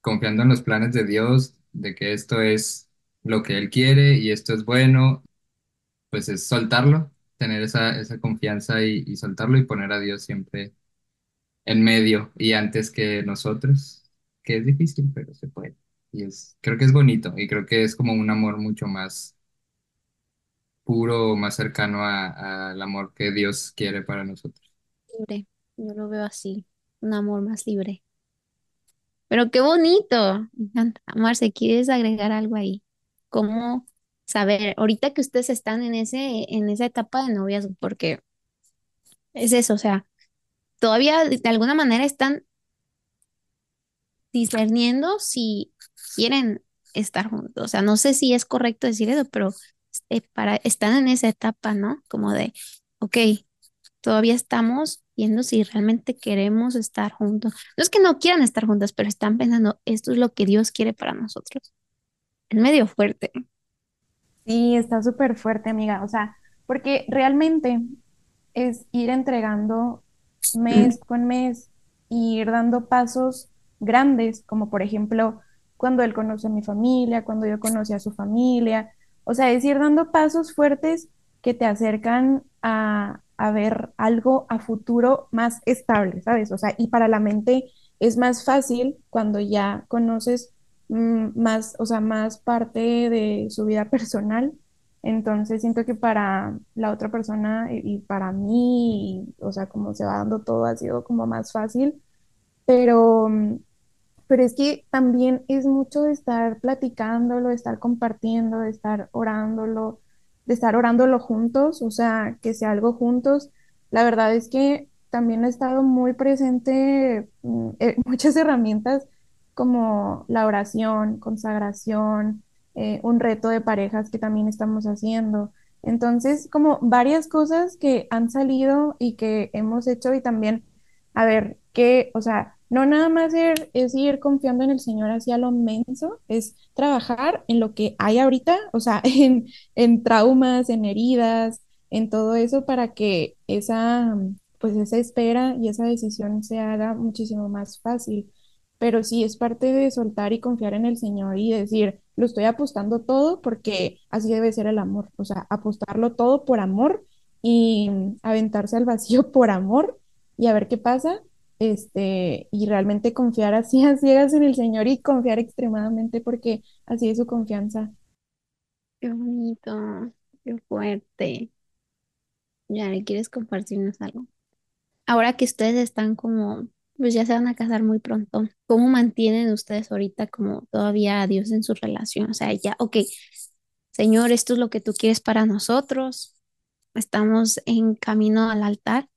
confiando en los planes de Dios, de que esto es lo que Él quiere y esto es bueno, pues es soltarlo, tener esa, esa confianza y, y soltarlo y poner a Dios siempre en medio y antes que nosotros, que es difícil, pero se puede. Y es, creo que es bonito y creo que es como un amor mucho más puro, más cercano a- al amor que Dios quiere para nosotros. Libre, yo lo veo así, un amor más libre. Pero qué bonito, me encanta. Marce, ¿quieres agregar algo ahí? ¿Cómo saber, ahorita que ustedes están en ese, en esa etapa de noviazgo, porque es eso, o sea, todavía de alguna manera están discerniendo si quieren estar juntos. O sea, no sé si es correcto decir eso, pero eh, para, están en esa etapa, ¿no? Como de, ok, todavía estamos viendo si realmente queremos estar juntos. No es que no quieran estar juntos, pero están pensando, esto es lo que Dios quiere para nosotros. Es medio fuerte. Sí, está súper fuerte, amiga. O sea, porque realmente es ir entregando mes con mes y ir dando pasos grandes, como por ejemplo, cuando él conoce a mi familia, cuando yo conocí a su familia. O sea, es ir dando pasos fuertes que te acercan a, a ver algo a futuro más estable, ¿sabes? O sea, y para la mente es más fácil cuando ya conoces mm, más, o sea, más parte de su vida personal. Entonces siento que para la otra persona y, para mí, y, o sea, como se va dando todo, ha sido como más fácil, pero, mm, pero es que también es mucho de estar platicándolo, de estar compartiendo, de estar orándolo, de estar orándolo juntos, o sea, que sea algo juntos. La verdad es que también ha estado muy presente mm, eh, muchas herramientas como la oración, consagración, eh, un reto de parejas que también estamos haciendo. Entonces, como varias cosas que han salido y que hemos hecho y también, a ver, que, o sea, no nada más ir- es ir confiando en el Señor hacia lo menso, es trabajar en lo que hay ahorita, o sea, en, en traumas, en heridas, en todo eso para que esa, pues esa espera y esa decisión se haga muchísimo más fácil. Pero sí es parte de soltar y confiar en el Señor y decir, lo estoy apostando todo porque así debe ser el amor, o sea, apostarlo todo por amor y aventarse al vacío por amor y a ver qué pasa este, y realmente confiar así a ciegas en el Señor y confiar extremadamente porque así es su confianza. Qué bonito, qué fuerte. Ya, ¿quieres compartirnos algo? Ahora que ustedes están como, pues ya se van a casar muy pronto, ¿cómo mantienen ustedes ahorita como todavía a Dios en su relación? O sea, ya, ok, Señor, esto es lo que tú quieres para nosotros, estamos en camino al altar,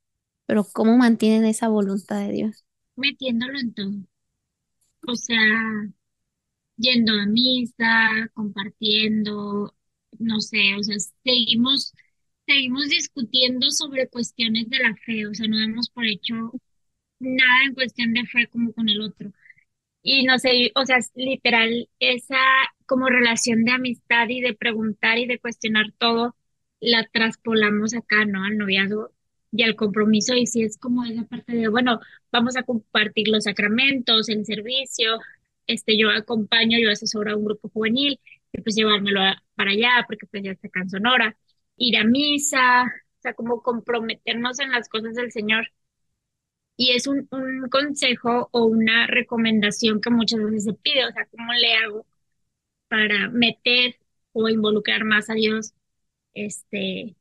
pero ¿cómo mantienen esa voluntad de Dios? Metiéndolo en todo. O sea, yendo a misa, compartiendo, no sé, o sea, seguimos, seguimos discutiendo sobre cuestiones de la fe, o sea, no damos por hecho nada en cuestión de fe como con el otro. Y no sé, o sea, literal, esa como relación de amistad y de preguntar y de cuestionar todo, la traspolamos acá, ¿no? Al noviazgo y al compromiso. Y sí es como esa parte de, bueno, vamos a compartir los sacramentos, el servicio, este, yo acompaño, yo asesoro a un grupo juvenil, y pues llevármelo a- para allá, porque pues ya está acá en ir a misa, o sea, como comprometernos en las cosas del Señor. Y es un, un consejo o una recomendación que muchas veces se pide, o sea, ¿cómo le hago para meter o involucrar más a Dios, este,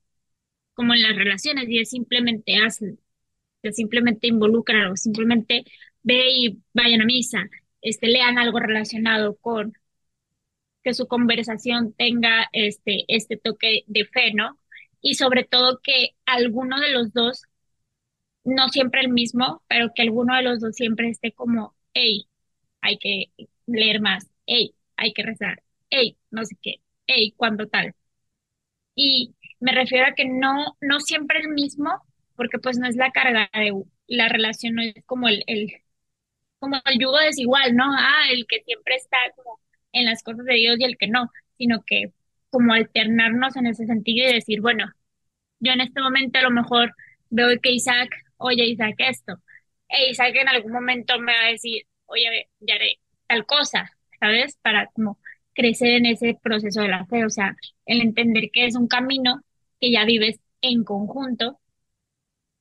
como en las relaciones? Y es simplemente hazlo, sea, simplemente involúcralo, simplemente ve y vayan a misa, este, lean algo relacionado con que su conversación tenga este, este toque de fe, ¿no? Y sobre todo que alguno de los dos, no siempre el mismo, pero que alguno de los dos siempre esté como, hey, hay que leer más, hey, hay que rezar, hey, no sé qué, hey, cuando tal. Y me refiero a que no, no siempre el mismo, porque pues no es la carga de la relación, no es como el, el, como el yugo desigual, ¿no? Ah, el que siempre está como en las cosas de Dios y el que no, sino que como alternarnos en ese sentido y decir, bueno, yo en este momento a lo mejor veo que Isaac, oye Isaac esto, e Isaac en algún momento me va a decir, oye, ya haré tal cosa, ¿sabes? Para como crecer en ese proceso de la fe, o sea, el entender que es un camino que ya vives en conjunto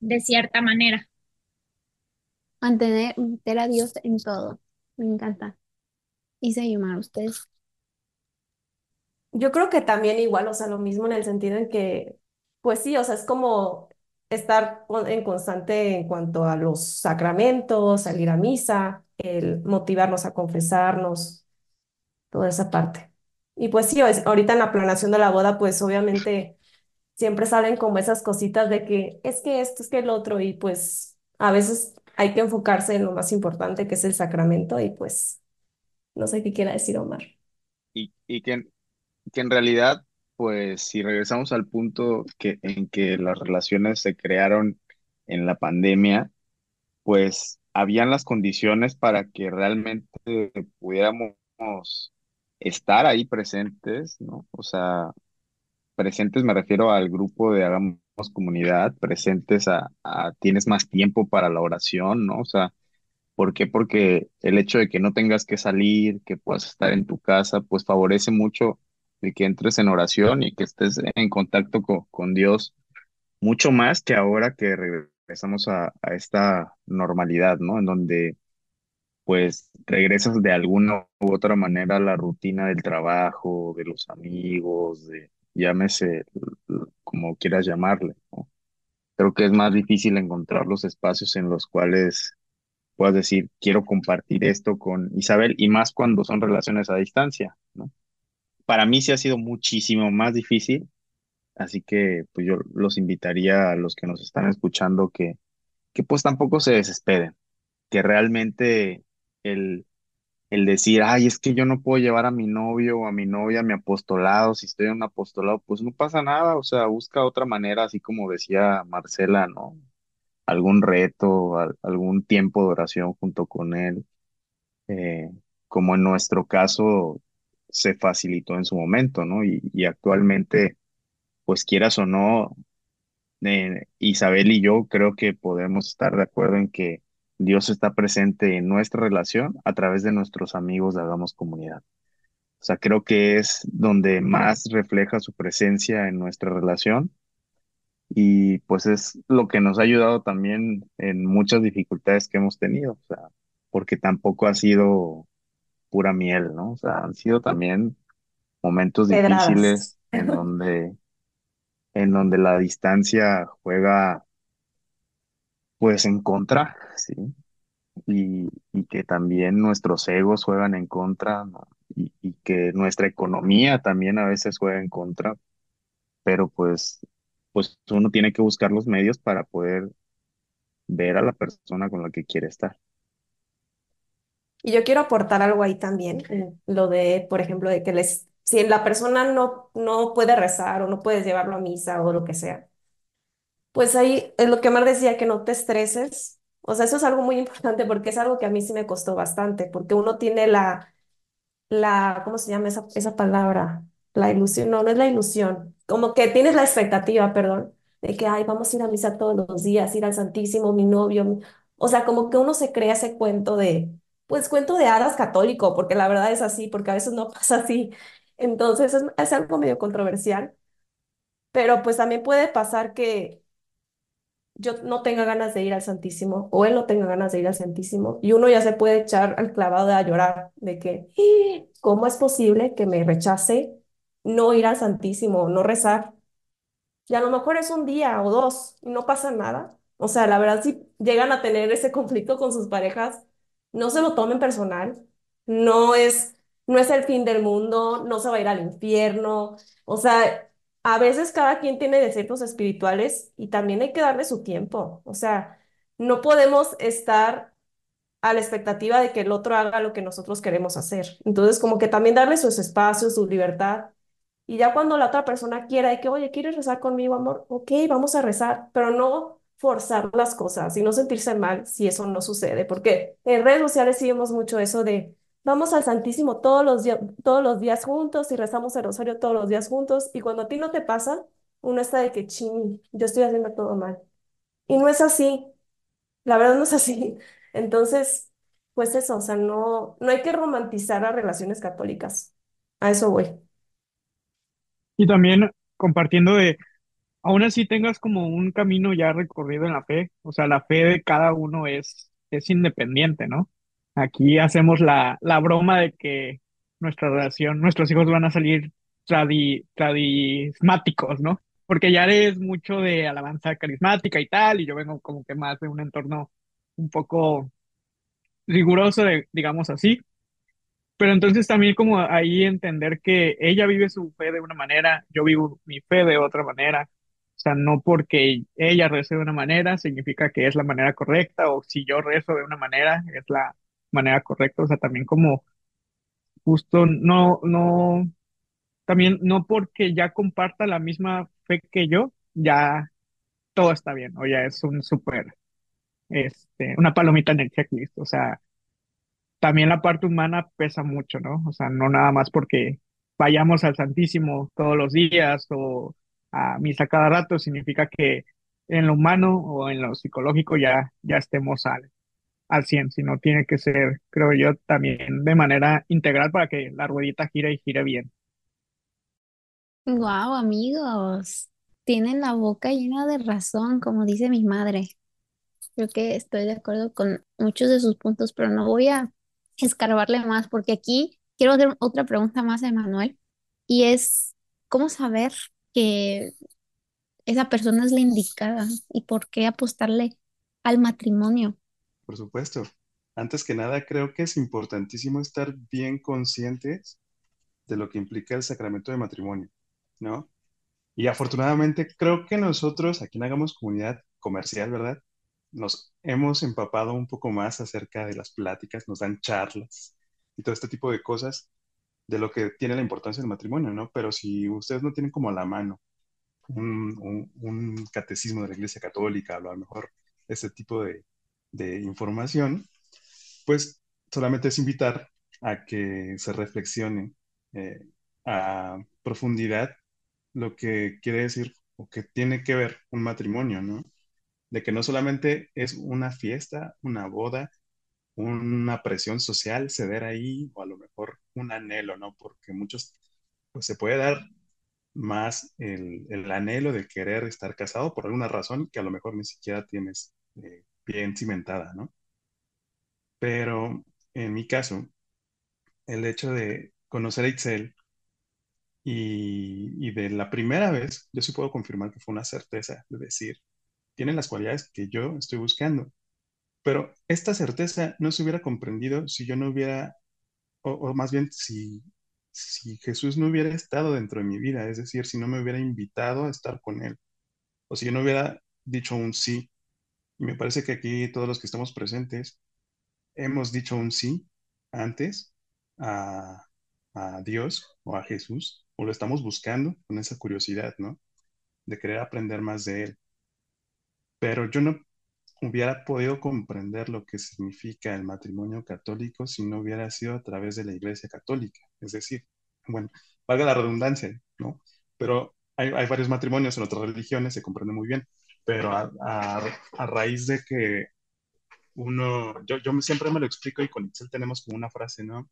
de cierta manera. Mantener, meter a Dios en todo. Me encanta. Y se llama ustedes. Yo creo que también igual, o sea, lo mismo en el sentido en que, pues sí, o sea, es como estar en constante en cuanto a los sacramentos, salir a misa, el motivarnos a confesarnos, toda esa parte. Y pues sí, ahorita en la planeación de la boda, pues obviamente siempre salen como esas cositas de que es que esto, es que el otro, y pues a veces hay que enfocarse en lo más importante que es el sacramento y pues no sé qué quiera decir Omar. Y, y que, que en realidad, pues si regresamos al punto que, en que las relaciones se crearon en la pandemia, pues habían las condiciones para que realmente pudiéramos estar ahí presentes, ¿no? O sea, presentes me refiero al grupo de Hagamos Comunidad, presentes a, tienes más tiempo para la oración, ¿no? O sea, ¿por qué? Porque el hecho de que no tengas que salir, que puedas estar en tu casa, pues favorece mucho el que entres en oración y que estés en contacto con, con Dios mucho más que ahora que regresamos a, a esta normalidad, ¿no? En donde pues regresas de alguna u otra manera a la rutina del trabajo, de los amigos, de llámese como quieras llamarle. Creo que es más difícil encontrar los espacios en los cuales puedas decir, quiero compartir esto con Isabel, y más cuando son relaciones a distancia, ¿no? Para mí sí ha sido muchísimo más difícil, así que pues yo los invitaría a los que nos están escuchando que, que pues tampoco se desesperen, que realmente el, el decir, ay, es que yo no puedo llevar a mi novio o a mi novia a mi apostolado, si estoy en un apostolado, pues no pasa nada, o sea, busca otra manera, así como decía Marcela, ¿no? Algún reto, algún tiempo de oración junto con él, eh, como en nuestro caso se facilitó en su momento, ¿no? Y, y actualmente, pues quieras o no, eh, Isabel y yo creo que podemos estar de acuerdo en que Dios está presente en nuestra relación a través de nuestros amigos de Hagamos Comunidad. O sea, creo que es donde más refleja su presencia en nuestra relación y pues es lo que nos ha ayudado también en muchas dificultades que hemos tenido, o sea, porque tampoco ha sido pura miel, ¿no? O sea, han sido también momentos difíciles en donde en donde la distancia juega pues en contra, ¿sí? Y, y que también nuestros egos juegan en contra, ¿no? Y, y que nuestra economía también a veces juega en contra, pero pues, pues uno tiene que buscar los medios para poder ver a la persona con la que quiere estar. Y yo quiero aportar algo ahí también, lo de, por ejemplo, de que les, si la persona no, no puede rezar o no puedes llevarlo a misa o lo que sea, pues ahí es lo que Mar decía, que no te estreses. O sea, eso es algo muy importante porque es algo que a mí sí me costó bastante, porque uno tiene la, la, ¿cómo se llama esa, esa palabra? La ilusión, no, no es la ilusión, como que tienes la expectativa, perdón, de que, ay, vamos a ir a misa todos los días, ir al Santísimo, mi novio. O sea, como que uno se crea ese cuento de, pues cuento de hadas católico, porque la verdad es así, porque a veces no pasa así. Entonces es, es algo medio controversial, pero pues también puede pasar que yo no tenga ganas de ir al Santísimo o él no tenga ganas de ir al Santísimo y uno ya se puede echar al clavado a llorar de que, ¡Ah! ¿cómo es posible que me rechace no ir al Santísimo, no rezar? Y a lo mejor es un día o dos y no pasa nada. O sea, la verdad, si llegan a tener ese conflicto con sus parejas, no se lo tomen personal, no es, no es el fin del mundo, no se va a ir al infierno, o sea, a veces cada quien tiene deseos espirituales y también hay que darle su tiempo, o sea, no podemos estar a la expectativa de que el otro haga lo que nosotros queremos hacer. Entonces, como que también darle sus espacios, su libertad. Y ya cuando la otra persona quiera, y que, oye, ¿quieres rezar conmigo, amor? Ok, vamos a rezar, pero no forzar las cosas y no sentirse mal si eso no sucede, porque en redes sociales sí vemos mucho eso de vamos al Santísimo todos los todos los días juntos y rezamos el rosario todos los días juntos y cuando a ti no te pasa, uno está de que, ching, yo estoy haciendo todo mal. Y no es así, la verdad no es así. Entonces, pues eso, o sea, no, no hay que romantizar las relaciones católicas. A eso voy. Y también compartiendo de, aún así tengas como un camino ya recorrido en la fe, o sea, la fe de cada uno es, es independiente, ¿no? Aquí hacemos la, la broma de que nuestra relación, nuestros hijos van a salir tradi, tradismáticos, ¿no? Porque ya eres mucho de alabanza carismática y tal, y yo vengo como que más de un entorno un poco riguroso, digamos así. Pero entonces también como ahí entender que ella vive su fe de una manera, yo vivo mi fe de otra manera. O sea, no porque ella rece de una manera significa que es la manera correcta, o si yo rezo de una manera es la manera correcta. O sea, también como justo no, no, también no porque ya comparta la misma fe que yo, ya todo está bien, o ya es un súper, este, una palomita en el checklist. O sea, también la parte humana pesa mucho, ¿no? O sea, no nada más porque vayamos al Santísimo todos los días o a misa cada rato, significa que en lo humano o en lo psicológico ya, ya estemos al, al 100, sino tiene que ser, creo yo, también de manera integral para que la ruedita gire y gire bien. Wow, amigos, tienen la boca llena de razón, como dice mi madre. Creo que estoy de acuerdo con muchos de sus puntos, pero no voy a escarbarle más, porque aquí quiero hacer otra pregunta más a Emanuel, y es, ¿cómo saber que esa persona es la indicada y por qué apostarle al matrimonio? Por supuesto. Antes que nada, creo que es importantísimo estar bien conscientes de lo que implica el sacramento de matrimonio, ¿no? Y afortunadamente creo que nosotros aquí en Hagamos Comunidad Comercial, ¿verdad? nos hemos empapado un poco más acerca de las pláticas, nos dan charlas y todo este tipo de cosas de lo que tiene la importancia del matrimonio, ¿no? Pero si ustedes no tienen como a la mano un, catecismo de la Iglesia Católica, a lo mejor ese tipo de, información, pues solamente es invitar a que se reflexione eh, a profundidad lo que quiere decir o que tiene que ver un matrimonio, ¿no? de que no solamente es una fiesta, una boda, una presión social ceder ahí, o a lo mejor un anhelo, ¿no? Porque muchos, pues se puede dar más el, anhelo de querer estar casado por alguna razón que a lo mejor ni siquiera tienes eh, bien cimentada, ¿no? Pero en mi caso, el hecho de conocer a Itzel y, de la primera vez, yo sí puedo confirmar que fue una certeza de decir, tienen las cualidades que yo estoy buscando. Pero esta certeza no se hubiera comprendido si yo no hubiera, o, más bien si, si Jesús no hubiera estado dentro de mi vida, es decir, si no me hubiera invitado a estar con Él, o si yo no hubiera dicho un sí. Y me parece que aquí todos los que estamos presentes hemos dicho un sí antes a, a Dios o a Jesús, o lo estamos buscando con esa curiosidad, ¿no? De querer aprender más de Él pero yo no hubiera podido comprender lo que significa el matrimonio católico si no hubiera sido a través de la Iglesia Católica. Es decir, bueno, valga la redundancia, ¿no? Pero hay, varios matrimonios en otras religiones, se comprende muy bien, pero a, raíz de que uno, yo, yo siempre me lo explico y con Excel tenemos como una frase, ¿no?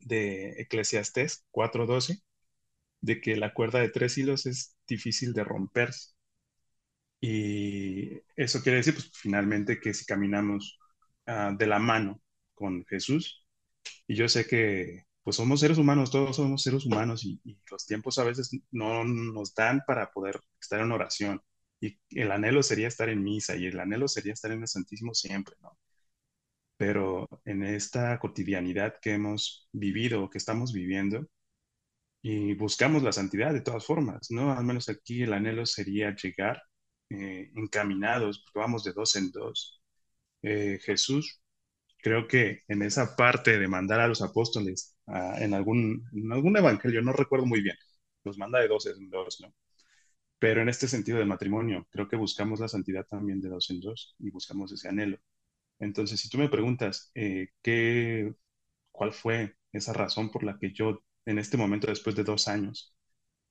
De Eclesiastés 4.12, de que la cuerda de tres hilos es difícil de romperse. Y eso quiere decir, pues finalmente, que si caminamos ah, de la mano con Jesús, y yo sé que pues somos seres humanos, todos somos seres humanos y, los tiempos a veces no nos dan para poder estar en oración. Y el anhelo sería estar en misa y el anhelo sería estar en el Santísimo siempre, ¿no? pero en esta cotidianidad que hemos vivido, que estamos viviendo, y buscamos la santidad de todas formas, ¿no? Al menos aquí el anhelo sería llegar eh, encaminados, vamos de dos en dos. Eh, Jesús, creo que en esa parte de mandar a los apóstoles en, algún, en algún evangelio, no recuerdo muy bien, los manda de dos en dos, ¿no? Pero en este sentido de matrimonio, creo que buscamos la santidad también de dos en dos y buscamos ese anhelo. Entonces, si tú me preguntas eh, qué, cuál fue esa razón por la que yo en este momento, después de dos años,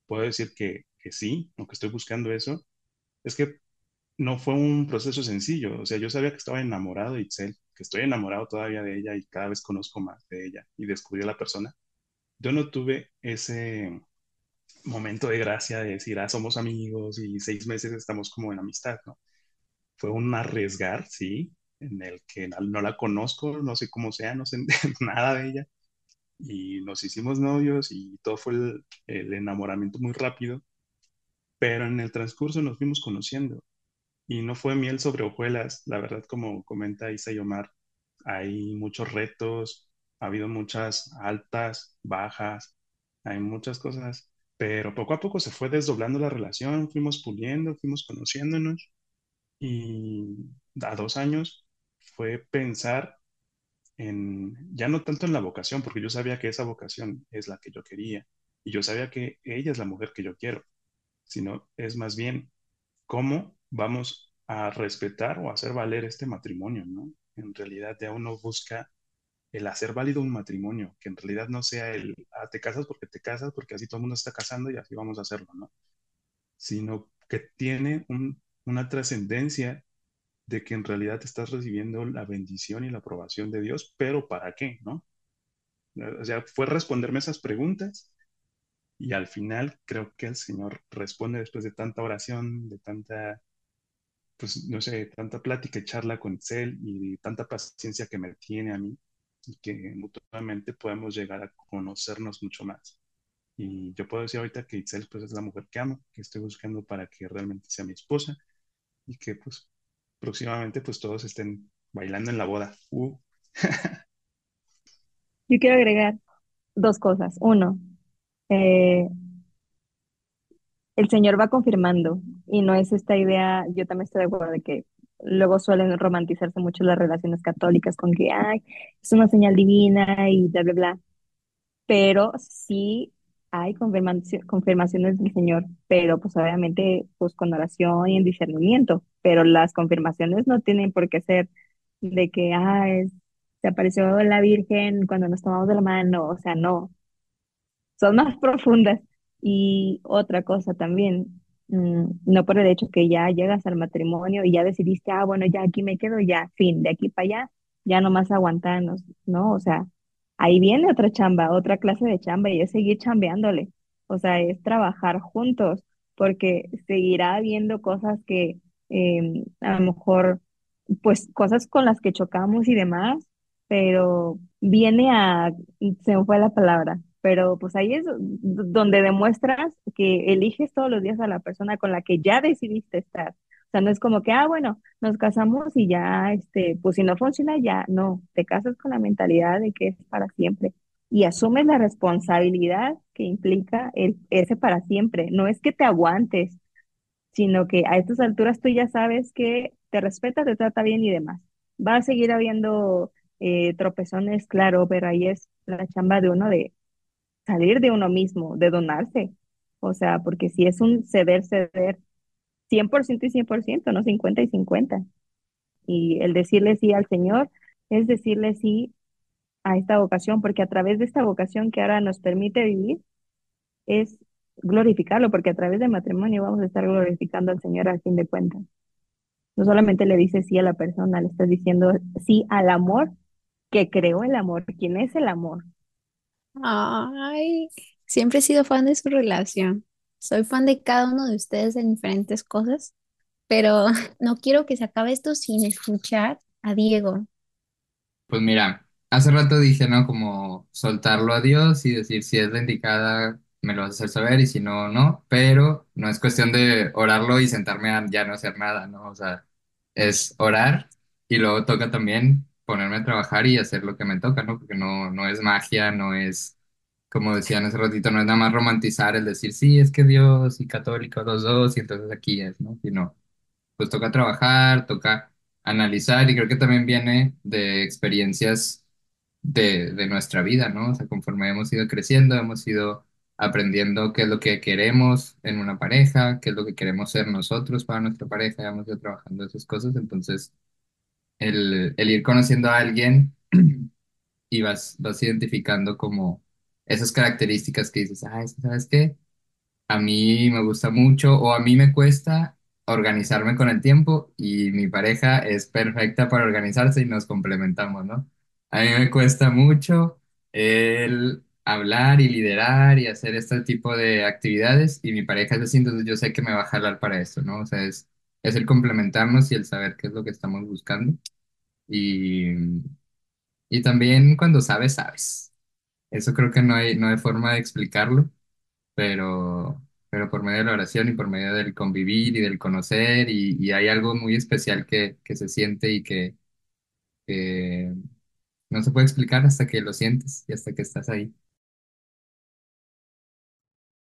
puedo decir que, que sí, aunque estoy buscando eso, es que no fue un proceso sencillo. O sea, yo sabía que estaba enamorado de Itzel, que estoy enamorado todavía de ella y cada vez conozco más de ella y descubrí la persona. Yo no tuve ese momento de gracia de decir, ah, somos amigos y seis meses estamos como en amistad, ¿no? Fue un arriesgar, sí, en el que no la conozco, no sé cómo sea, no sé nada de ella. Y nos hicimos novios y todo fue el, enamoramiento muy rápido, pero en el transcurso nos fuimos conociendo y no fue miel sobre hojuelas, la verdad, como comenta Isa y hay muchos retos, ha habido muchas altas, bajas, hay muchas cosas, pero poco a poco se fue desdoblando la relación, fuimos puliendo, fuimos conociéndonos y a dos años fue pensar en, ya no tanto en la vocación, porque yo sabía que esa vocación es la que yo quería y yo sabía que ella es la mujer que yo quiero, sino es más bien cómo vamos a respetar o hacer valer este matrimonio, ¿no? En realidad ya uno busca el hacer válido un matrimonio, que en realidad no sea el, ah, te casas porque te casas, porque así todo el mundo está casando y así vamos a hacerlo, ¿no? Sino que tiene una trascendencia de que en realidad estás recibiendo la bendición y la aprobación de Dios, pero ¿para qué? ¿No? O sea, fue responderme esas preguntas y al final creo que el Señor responde después de tanta oración, de tanta, pues no sé, tanta plática y charla con Él y tanta paciencia que me tiene a mí y que mutuamente podemos llegar a conocernos mucho más. Y yo puedo decir ahorita que Itzel pues es la mujer que amo, que estoy buscando para que realmente sea mi esposa y que pues próximamente pues todos estén bailando en la boda. Uh. Yo quiero agregar dos cosas. Uno, eh, el Señor va confirmando y no es esta idea, yo también estoy de acuerdo de que luego suelen romantizarse mucho las relaciones católicas con que, ay, es una señal divina y bla, bla, bla. Pero sí hay confirmaciones del Señor, pero pues obviamente pues con oración y en discernimiento, pero las confirmaciones no tienen por qué ser de que, ah, se apareció la Virgen cuando nos tomamos de la mano, o sea, no, son más profundas. Y otra cosa también, no por el hecho que ya llegas al matrimonio y ya decidiste, ah, bueno, ya aquí me quedo, ya, fin, de aquí para allá, ya nomás aguantarnos, ¿no? O sea, ahí viene otra chamba, otra clase de chamba y es seguir chambeándole. O sea, es trabajar juntos, porque seguirá habiendo cosas que em, a lo mejor, pues cosas con las que chocamos y demás, pero viene a, se me fue la palabra, pero pues ahí es donde demuestras que eliges todos los días a la persona con la que ya decidiste estar. O sea, no es como que, ah, bueno, nos casamos y ya, este, pues si no funciona, ya, no, te casas con la mentalidad de que es para siempre y asumes la responsabilidad que implica el, ese para siempre. No es que te aguantes, sino que a estas alturas tú ya sabes que te respeta, te trata bien y demás. Va a seguir habiendo eh, tropezones, claro, pero ahí es la chamba de uno de salir de uno mismo, de donarse. O sea, porque si es un ceder, ceder 100% y 100%, no 50 y 50. Y el decirle sí al Señor es decirle sí a esta vocación, porque a través de esta vocación que ahora nos permite vivir, es glorificarlo, porque a través del matrimonio vamos a estar glorificando al Señor al fin de cuentas. No solamente le dices sí a la persona, le estás diciendo sí al amor que creó el amor, quién es el amor. Ay, siempre he sido fan de su relación. Soy fan de cada uno de ustedes en diferentes cosas, pero no quiero que se acabe esto sin escuchar a Diego. Pues mira, hace rato dije, ¿no? Como soltarlo a Dios y decir si es la indicada, me lo vas a hacer saber y si no, no, pero no es cuestión de orarlo y sentarme a ya no hacer nada, ¿no? O sea, es orar y luego toca también ponerme a trabajar y hacer lo que me toca, ¿no? Porque no, no es magia, no es, como decían hace ratito, no es nada más romantizar el decir, sí, es que Dios y católico los dos y entonces aquí es, ¿no? Sino, pues toca trabajar, toca analizar y creo que también viene de experiencias de, de nuestra vida, ¿no? O sea, conforme hemos ido creciendo, hemos ido aprendiendo qué es lo que queremos en una pareja, qué es lo que queremos ser nosotros para nuestra pareja, hemos ido trabajando esas cosas, entonces el, el ir conociendo a alguien y vas, vas identificando como esas características que dices, ah, ¿sabes qué? A mí me gusta mucho o a mí me cuesta organizarme con el tiempo y mi pareja es perfecta para organizarse y nos complementamos, ¿no? A mí me cuesta mucho el hablar y liderar y hacer este tipo de actividades y mi pareja es así, entonces yo sé que me va a jalar para esto, ¿no? O sea, es, es el complementarnos y el saber qué es lo que estamos buscando. Y, y también cuando sabes, sabes. Eso creo que no hay, no hay forma de explicarlo, pero, pero por medio de la oración y por medio del convivir y del conocer, y, hay algo muy especial que, que se siente y que, que no se puede explicar hasta que lo sientes y hasta que estás ahí.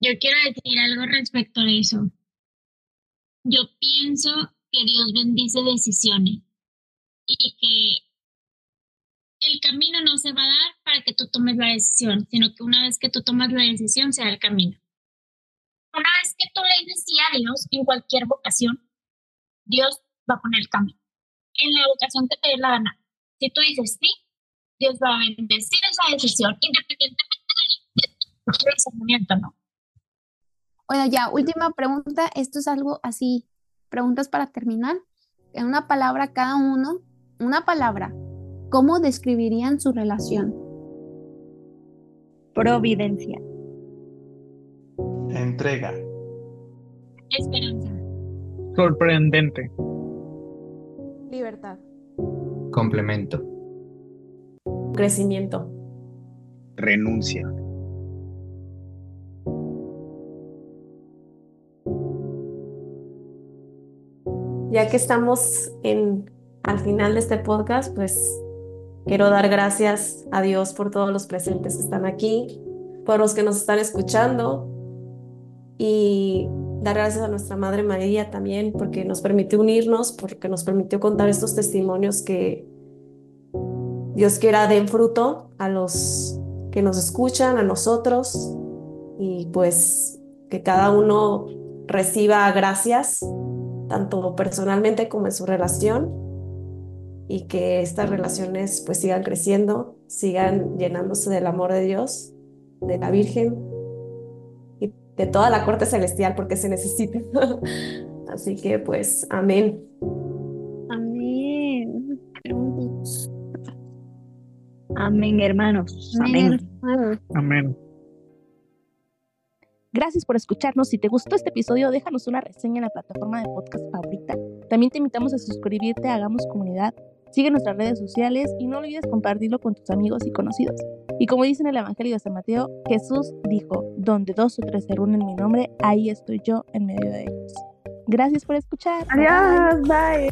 Yo quiero decir algo respecto a eso. Yo pienso que Dios bendice decisiones y que el camino no se va a dar para que tú tomes la decisión, sino que una vez que tú tomas la decisión se da el camino. Una vez que tú le dices sí a Dios en cualquier vocación, Dios va a poner el camino. En la vocación que te dé la gana. Si tú dices sí, Dios va a bendecir esa decisión, independientemente del pensamiento, ¿no? Bueno, ya, última pregunta. Esto es algo así, preguntas para terminar. En una palabra cada uno, una palabra. ¿Cómo describirían su relación? Providencia. Entrega. Esperanza. Sorprendente. Libertad. Complemento. Crecimiento. Renuncia. Ya que estamos en, al final de este podcast, pues quiero dar gracias a Dios por todos los presentes que están aquí, por los que nos están escuchando y dar gracias a nuestra Madre María también porque nos permitió unirnos, porque nos permitió contar estos testimonios que Dios quiera den fruto a los que nos escuchan, a nosotros y pues que cada uno reciba gracias tanto personalmente como en su relación, y que estas relaciones pues sigan creciendo, sigan llenándose del amor de Dios, de la Virgen y de toda la corte celestial porque se necesita. Así que pues amén. Amén. Amén, hermanos. Amén. Amén. Gracias por escucharnos. Si te gustó este episodio, déjanos una reseña en la plataforma de podcast favorita. También te invitamos a suscribirte a Hagamos Comunidad. Sigue nuestras redes sociales y no olvides compartirlo con tus amigos y conocidos. Y como dice en el Evangelio de San Mateo, Jesús dijo, donde dos o tres se reúnen en mi nombre, ahí estoy yo en medio de ellos. Gracias por escuchar. Adiós, bye.